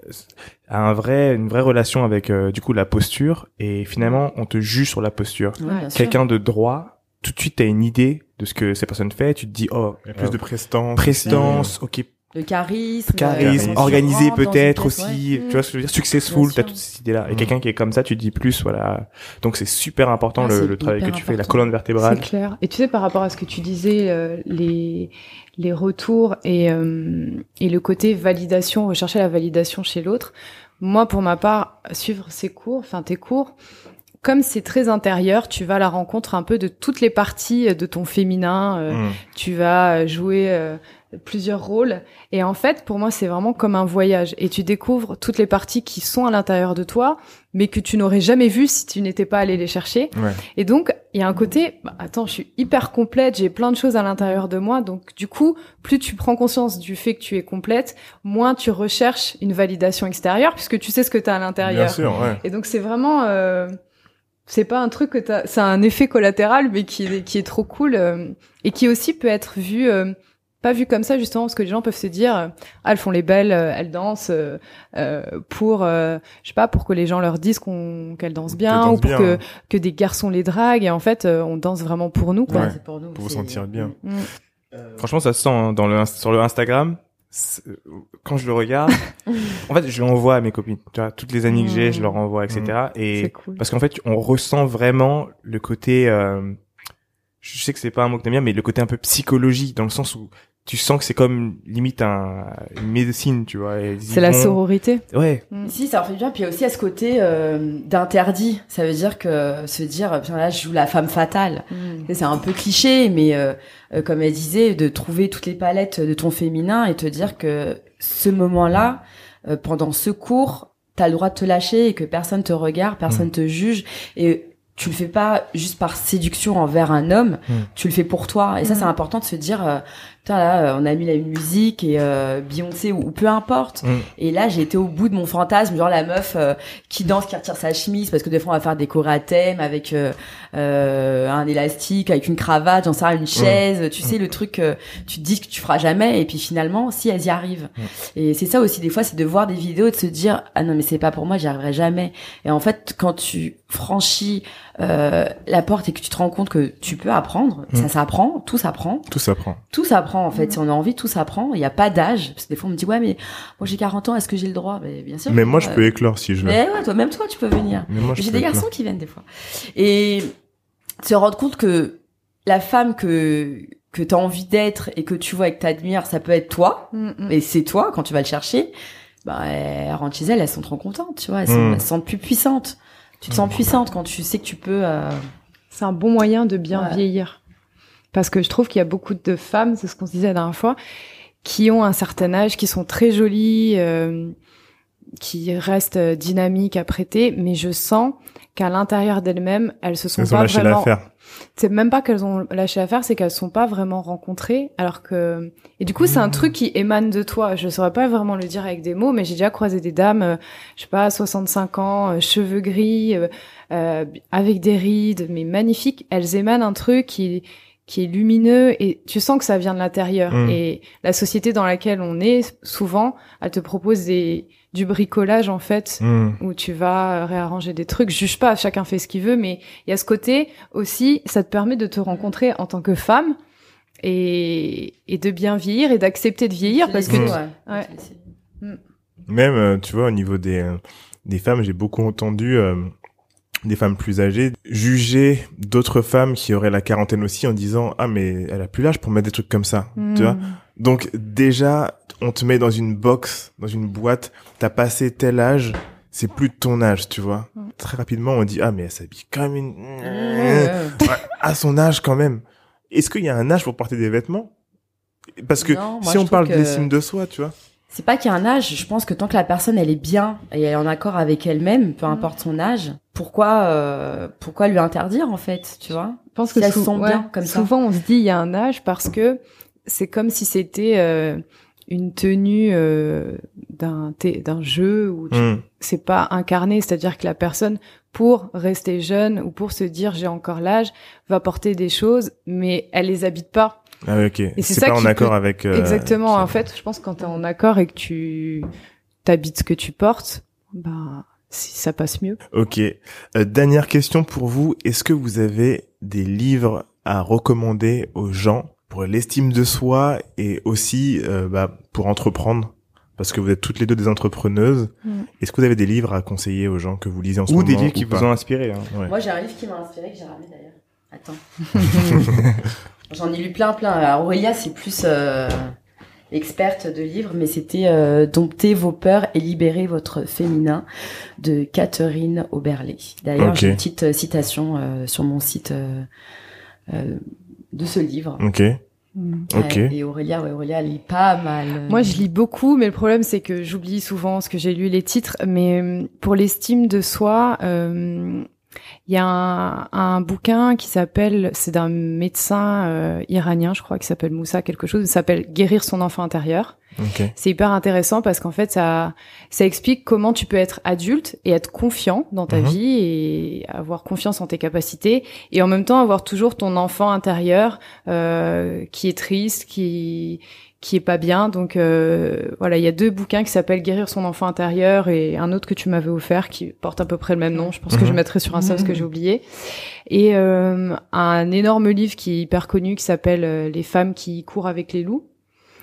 a un vrai, une vraie relation avec euh, du coup la posture et finalement on te juge sur la posture. Ouais. Quelqu'un de droit, tout de suite t'as une idée de ce que ces personnes font. Tu te dis oh Il y a plus euh, de prestance. prestance, ok, Le charisme. charisme, euh, organisé peut-être aussi. ouais. Tu vois ce que je veux dire Successful, t'as sûr. toute cette idée-là. Et Mm. quelqu'un qui est comme ça, tu te dis plus, voilà. Donc c'est super important Ah, le, le travail que tu fais, la colonne vertébrale. C'est clair. Et tu sais, par rapport à ce que tu disais, euh, les les retours et euh, et le côté validation, rechercher la validation chez l'autre. Moi, pour ma part, suivre ces cours, enfin tes cours, comme c'est très intérieur, tu vas à la rencontre un peu de toutes les parties de ton féminin. euh, Mm. Tu vas jouer euh, plusieurs rôles. Et en fait, pour moi, c'est vraiment comme un voyage. Et tu découvres toutes les parties qui sont à l'intérieur de toi, mais que tu n'aurais jamais vues si tu n'étais pas allé les chercher. Ouais. Et donc, il y a un côté, bah, attends, je suis hyper complète, j'ai plein de choses à l'intérieur de moi. Donc, du coup, plus tu prends conscience du fait que tu es complète, moins tu recherches une validation extérieure, puisque tu sais ce que tu as à Bien l'intérieur. sûr, ouais. Et donc, c'est vraiment... euh, c'est pas un truc que t'as, c'est un effet collatéral, mais qui est, qui est trop cool euh, et qui aussi peut être vu, euh, pas vu comme ça justement, parce que les gens peuvent se dire, ah, elles font les belles, euh, elles dansent euh, euh, pour, euh, je sais pas, pour que les gens leur disent qu'on qu'elles dansent bien ou pour bien, que hein. que des garçons les draguent. Et en fait, euh, on danse vraiment pour nous, quoi. Ouais. c'est pour nous. Pour vous sentir bien. Mm. Franchement, ça se sent hein, dans le sur le Instagram. C'est- Quand je le regarde, en fait, je l'envoie à mes copines. Tu vois, toutes les amies que j'ai, je leur envoie, etc. Et cool. parce qu'en fait, on ressent vraiment le côté. euh, je sais que c'est pas un mot que t'aimes bien, mais le côté un peu psychologie, dans le sens où tu sens que c'est comme limite un, une médecine, tu vois. C'est la vont. sororité. Ouais. Si, ça leur fait du bien. Puis il y a aussi à ce côté euh, d'interdit. Ça veut dire que se dire, putain, là, je joue la femme fatale. Mm. C'est un peu cliché, mais euh, euh, comme elle disait, de trouver toutes les palettes de ton féminin et te dire que ce moment-là, euh, pendant ce cours, t'as le droit de te lâcher et que personne te regarde, personne te juge et tu le fais pas juste par séduction envers un homme, Mm. tu le fais pour toi. Et ça, Mm. c'est important de se dire, euh, putain là, euh, on a mis une musique et euh, Beyoncé ou, ou peu importe. Mm. Et là, j'ai été au bout de mon fantasme, genre la meuf euh, qui danse, qui retire sa chemise, parce que des fois on va faire des chorés à thème avec euh, euh, un élastique, avec une cravate, j'en sais rien, une chaise, tu sais le truc, euh, tu te dis que tu feras jamais, et puis finalement, si elles y arrivent. Et c'est ça aussi des fois, c'est de voir des vidéos, et de se dire ah non mais c'est pas pour moi, j'y arriverai jamais. Et en fait, quand tu franchis euh, la porte et que tu te rends compte que tu peux apprendre, ça s'apprend, tout s'apprend. Tout s'apprend. Tout s'apprend en fait. Si on a envie, tout s'apprend. Il n'y a pas d'âge. Parce que des fois, on me dit ouais, mais moi j'ai 40 ans, est-ce que j'ai le droit? Mais bien sûr. Mais moi, je peux éclore si je veux. Mais ouais, toi, même toi, tu peux venir. Mais moi, je J'ai des éclore. garçons qui viennent des fois. Et se rendre compte que la femme que que t'as envie d'être et que tu vois et que t'admires, ça peut être toi. Mm, mm. Et c'est toi quand tu vas le chercher. Bah, elles rentrent chez elles, elles sont trop contentes, tu vois. Elles, sont, Mm. elles se sentent plus puissantes. Tu te sens puissante quand tu sais que tu peux. euh, C'est un bon moyen de bien Ouais. vieillir. Parce que je trouve qu'il y a beaucoup de femmes, c'est ce qu'on se disait la dernière fois, qui ont un certain âge, qui sont très jolies, euh, qui restent euh, dynamiques à prêter, mais je sens qu'à l'intérieur d'elles-mêmes, elles se sont Elles ont pas lâché vraiment. C'est même pas qu'elles ont lâché l'affaire, c'est qu'elles sont pas vraiment rencontrées. Alors que et du coup, c'est un truc qui émane de toi. Je saurais pas vraiment le dire avec des mots, mais j'ai déjà croisé des dames, euh, je sais pas, 65 ans, euh, cheveux gris, euh, avec des rides, mais magnifiques. Elles émanent un truc qui qui est lumineux et tu sens que ça vient de l'intérieur. Mm. Et la société dans laquelle on est, souvent, elle te propose des du bricolage en fait Hmm. où tu vas euh, réarranger des trucs. Je juge pas, chacun fait ce qu'il veut, mais il y a ce côté aussi, ça te permet de te rencontrer en tant que femme et, et de bien vieillir et d'accepter de vieillir parce que ouais. ouais. Même, euh, tu vois, au niveau des, euh, des femmes, j'ai beaucoup entendu euh, des femmes plus âgées juger d'autres femmes qui auraient la quarantaine aussi en disant ah mais elle a plus l'âge pour mettre des trucs comme ça, tu vois? Mm. Donc déjà, on te met dans une box, dans une boîte, t'as passé tel âge, c'est plus de ton âge, tu vois. Mm. Très rapidement, on dit ah mais elle s'habille comme une à son âge quand même. Est-ce qu'il y a un âge pour porter des vêtements? Parce que Non, moi, si on parle que- d'estime de soi, tu vois. C'est pas qu'il y a un âge, je pense que tant que la personne elle est bien et elle est en accord avec elle-même, Mm. peu importe son âge, pourquoi euh, pourquoi lui interdire en fait, tu vois? Je pense Si que elles sou- sont ouais, bien comme ça. souvent on se dit il y a un âge parce que c'est comme si c'était euh, une tenue euh, d'un thé- d'un jeu où tu- Hmm. c'est pas incarné, c'est-à-dire que la personne pour rester jeune ou pour se dire j'ai encore l'âge va porter des choses mais elle les habite pas. Ah ok. c'est C'est ça pas en accord peut- avec. euh, Exactement. En fait, je pense que quand t'es en accord et que tu t'habites ce que tu portes, bah si ça passe mieux. Ok. Euh, dernière question pour vous. Est-ce que vous avez des livres à recommander aux gens pour l'estime de soi et aussi euh, bah, pour entreprendre Parce que vous êtes toutes les deux des entrepreneuses. Mm. Est-ce que vous avez des livres à conseiller aux gens que vous lisez en ce Ou moment des livres qui vous ont inspiré. Hein. Ouais. Moi j'ai un livre qui m'a inspiré que j'ai ramené d'ailleurs. Attends. J'en ai lu plein plein. Alors, Aurélia c'est plus euh, experte de livres, mais c'était euh, Dompter vos peurs et libérer votre féminin de Catherine Oberlé. D'ailleurs, j'ai une petite citation euh, sur mon site euh, euh, de ce livre. Ok. Ok. Ouais, et Aurélia, ouais, Aurélia, elle lit pas mal. Moi, je lis beaucoup, mais le problème, c'est que j'oublie souvent ce que j'ai lu les titres. Mais euh, pour l'estime de soi, euh, il y a un, un bouquin qui s'appelle, c'est d'un médecin euh, iranien, je crois, qui s'appelle Moussa quelque chose, il s'appelle Guérir son enfant intérieur. Ok. C'est hyper intéressant parce qu'en fait, ça, ça explique comment tu peux être adulte et être confiant dans ta Mhm. vie et avoir confiance en tes capacités et en même temps avoir toujours ton enfant intérieur euh, qui est triste, qui qui est pas bien. Donc euh, voilà, il y a deux bouquins qui s'appellent Guérir son enfant intérieur et un autre que tu m'avais offert qui porte à peu près le même nom. Je pense que Mhm. je mettrai sur Insta parce que j'ai oublié. Et euh, un énorme livre qui est hyper connu qui s'appelle euh, Les femmes qui courent avec les loups.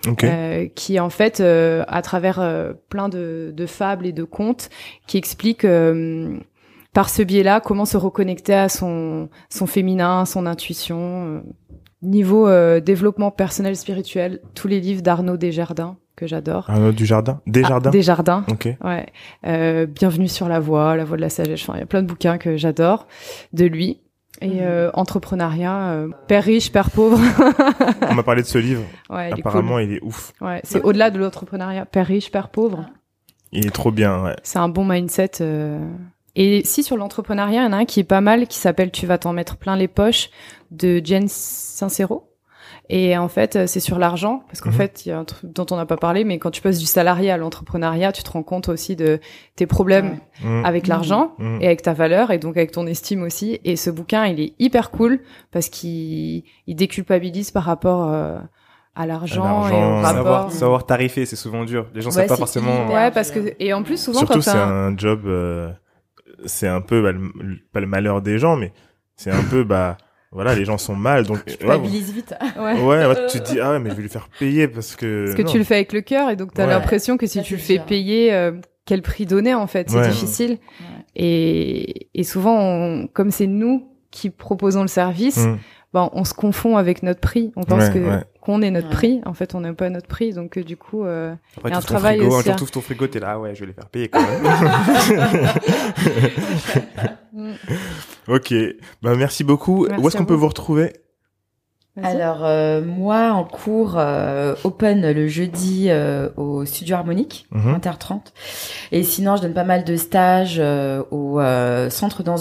Ok. Euh, qui en fait, euh, à travers euh, plein de, de fables et de contes, qui explique euh, par ce biais-là comment se reconnecter à son son féminin, son intuition. Niveau euh, développement personnel spirituel, tous les livres d'Arnaud Desjardins que j'adore. Un autre du jardin. Des Ah, jardins. Desjardins. Ok. Ouais. Euh, Bienvenue sur la voie, la voie de la sagesse. Enfin, il y a plein de bouquins que j'adore de lui. Et Mhm. euh, entrepreneuriat, euh, père riche, père pauvre. On m'a parlé de ce livre. ouais, il est Apparemment, cool. il est ouf. Ouais, c'est au-delà de l'entrepreneuriat. Père riche, père pauvre. Il est trop bien. Ouais. C'est un bon mindset. euh. Et si sur l'entrepreneuriat, il y en a un qui est pas mal, qui s'appelle Tu vas t'en mettre plein les poches de Jen Sincero. Et en fait, euh, c'est sur l'argent, parce qu'en Mhm. fait, il y a un truc dont on n'a pas parlé, mais quand tu passes du salarié à l'entrepreneuriat, tu te rends compte aussi de tes problèmes Mm. avec Mhm. l'argent Mm. et avec ta valeur, et donc avec ton estime aussi. Et ce bouquin, il est hyper cool, parce qu'il il déculpabilise par rapport euh, à l'argent et au rapport. Savoir, savoir tarifer, c'est souvent dur. Les gens Ouais, savent pas forcément. hyper- Ouais, parce que et en plus souvent Surtout, quand c'est un- un job. euh, c'est un peu bah, le, pas le malheur des gens, mais c'est un peu bah voilà, les gens sont mal, donc Tu ouais, vite. ouais. ouais, ouais, tu te dis ah ouais, mais je vais lui faire payer parce que. Parce que non. tu le fais avec le cœur et donc t'as Ouais. l'impression que si Ça, tu le fais payer, euh, quel prix donner en fait, c'est Ouais. difficile. Ouais. Et, et souvent, on- comme c'est nous qui proposons le service, Mm. ben, on se confond avec notre prix. On pense Ouais, que ouais. Qu'on est notre Ouais. prix. En fait, on n'est pas notre prix. Donc euh, du coup, euh, Après, Et un tout ton travail frigo, un aussi, jour, hein. t'ouvres ton frigo, t'es là, ah ouais, je vais les faire payer quand même. Ok, bah merci beaucoup. Merci Où est-ce qu'on peut vous. retrouver? Alors euh, moi en cours euh, open le jeudi euh, au studio harmonique Mhm. 20h30 et sinon je donne pas mal de stages euh, au euh, centre danse du